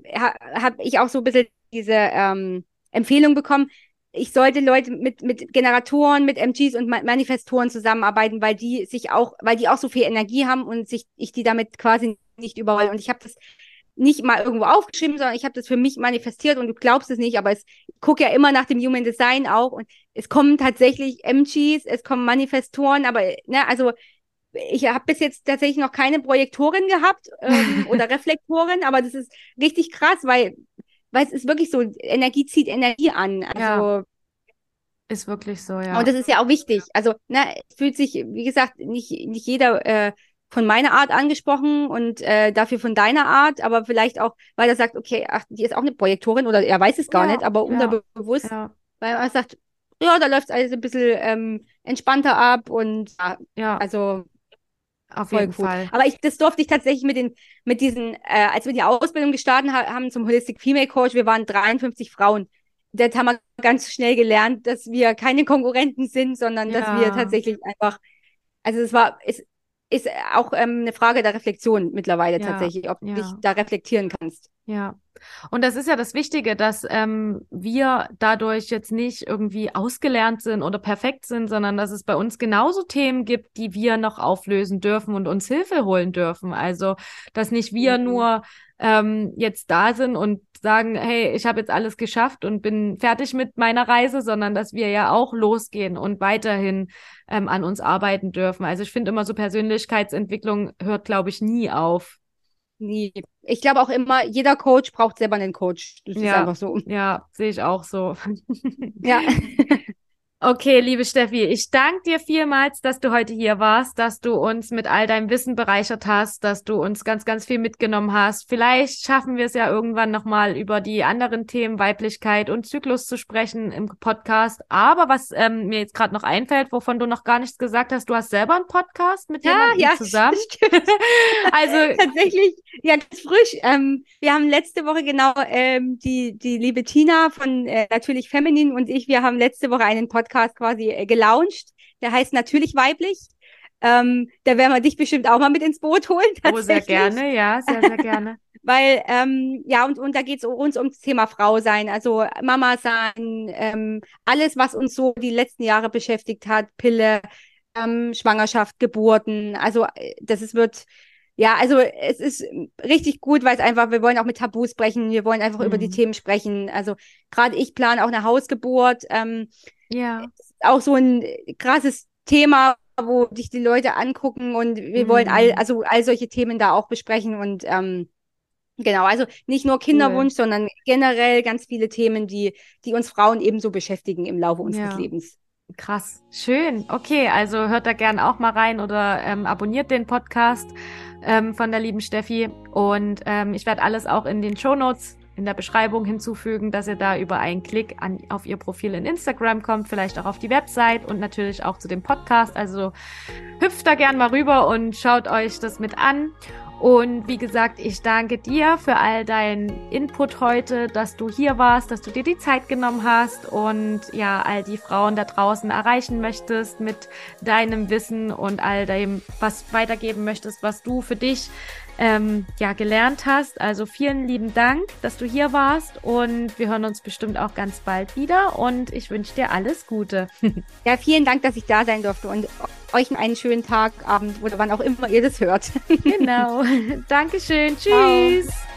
Speaker 2: habe ich auch so ein bisschen diese ähm, Empfehlung bekommen, ich sollte Leute mit, mit Generatoren, mit MGs und Manifestoren zusammenarbeiten, weil die sich auch, weil die auch so viel Energie haben und sich ich die damit quasi nicht überroll. Und ich habe das nicht mal irgendwo aufgeschrieben, sondern ich habe das für mich manifestiert und du glaubst es nicht, aber es gucke ja immer nach dem Human Design auch und es kommen tatsächlich MGs, es kommen Manifestoren, aber ne, also ich habe bis jetzt tatsächlich noch keine Projektorin gehabt ähm, <laughs> oder Reflektorin, aber das ist richtig krass, weil weil es ist wirklich so, Energie zieht Energie an. Also ja.
Speaker 1: Ist wirklich so, ja.
Speaker 2: Und das ist ja auch wichtig. Also, ne, fühlt sich, wie gesagt, nicht, nicht jeder äh, von meiner Art angesprochen und äh, dafür von deiner Art, aber vielleicht auch, weil er sagt, okay, ach, die ist auch eine Projektorin oder er weiß es gar ja, nicht, aber unterbewusst, ja. weil er sagt, ja, da läuft alles ein bisschen ähm, entspannter ab und ja, also
Speaker 1: auf Voll jeden cool. Fall.
Speaker 2: Aber ich, das durfte ich tatsächlich mit den, mit diesen, äh, als wir die Ausbildung gestartet haben zum Holistic Female Coach, wir waren 53 Frauen. Das haben wir ganz schnell gelernt, dass wir keine Konkurrenten sind, sondern ja. dass wir tatsächlich einfach, also es war, es ist auch ähm, eine Frage der Reflexion mittlerweile ja. tatsächlich, ob ja. du dich da reflektieren kannst.
Speaker 1: Ja. Und das ist ja das Wichtige, dass ähm, wir dadurch jetzt nicht irgendwie ausgelernt sind oder perfekt sind, sondern dass es bei uns genauso Themen gibt, die wir noch auflösen dürfen und uns Hilfe holen dürfen. Also, dass nicht wir mhm. nur ähm, jetzt da sind und sagen, hey, ich habe jetzt alles geschafft und bin fertig mit meiner Reise, sondern dass wir ja auch losgehen und weiterhin ähm, an uns arbeiten dürfen. Also ich finde immer so Persönlichkeitsentwicklung hört, glaube ich, nie auf.
Speaker 2: Nie. Ich glaube auch immer, jeder Coach braucht selber einen Coach. Das ja, ist einfach so.
Speaker 1: Ja, sehe ich auch so. ja. <laughs> Okay, liebe Steffi, ich danke dir vielmals, dass du heute hier warst, dass du uns mit all deinem Wissen bereichert hast, dass du uns ganz, ganz viel mitgenommen hast. Vielleicht schaffen wir es ja irgendwann nochmal über die anderen Themen Weiblichkeit und Zyklus zu sprechen im Podcast. Aber was ähm, mir jetzt gerade noch einfällt, wovon du noch gar nichts gesagt hast, du hast selber einen Podcast mit ja, jemandem ja, <laughs> zusammen. <laughs>
Speaker 2: also <laughs> tatsächlich, ja, ganz frisch. Ähm, wir haben letzte Woche genau ähm, die, die liebe Tina von äh, Natürlich Feminin und ich, wir haben letzte Woche einen Podcast Podcast quasi äh, gelauncht. Der heißt natürlich weiblich. Ähm, da werden wir dich bestimmt auch mal mit ins Boot holen.
Speaker 1: Oh, sehr gerne, ja, sehr, sehr gerne. <laughs>
Speaker 2: Weil, ähm, ja, und, und da geht es uns ums Thema Frau sein, also Mama sein, ähm, alles, was uns so die letzten Jahre beschäftigt hat, Pille, ähm, Schwangerschaft, Geburten, also äh, das ist, wird, ja, also es ist richtig gut, weil es einfach, wir wollen auch mit Tabus brechen, wir wollen einfach mhm. über die mhm. Themen sprechen. Also gerade ich plane auch eine Hausgeburt. Ähm, ja. Auch so ein krasses Thema, wo sich die Leute angucken und wir mhm. wollen all, mhm. also all solche Themen da auch besprechen und ähm, Genau, also nicht nur Kinderwunsch, cool. sondern generell ganz viele Themen, die, die uns Frauen ebenso beschäftigen im Laufe unseres ja. Lebens.
Speaker 1: Krass, schön. Okay, also hört da gerne auch mal rein oder ähm, abonniert den Podcast ähm, von der lieben Steffi. Und ähm, ich werde alles auch in den Show Notes in der Beschreibung hinzufügen, dass ihr da über einen Klick an, auf ihr Profil in Instagram kommt, vielleicht auch auf die Website und natürlich auch zu dem Podcast. Also hüpft da gern mal rüber und schaut euch das mit an. Und wie gesagt, ich danke dir für all deinen Input heute, dass du hier warst, dass du dir die Zeit genommen hast und ja, all die Frauen da draußen erreichen möchtest mit deinem Wissen und all dem, was weitergeben möchtest, was du für dich ähm, ja, gelernt hast. Also vielen lieben Dank, dass du hier warst und wir hören uns bestimmt auch ganz bald wieder und ich wünsche dir alles Gute. <laughs>
Speaker 2: Ja, vielen Dank, dass ich da sein durfte und euch einen schönen Tag, Abend oder wann auch immer ihr das hört.
Speaker 1: Genau. <laughs> Dankeschön. Tschüss. Ciao.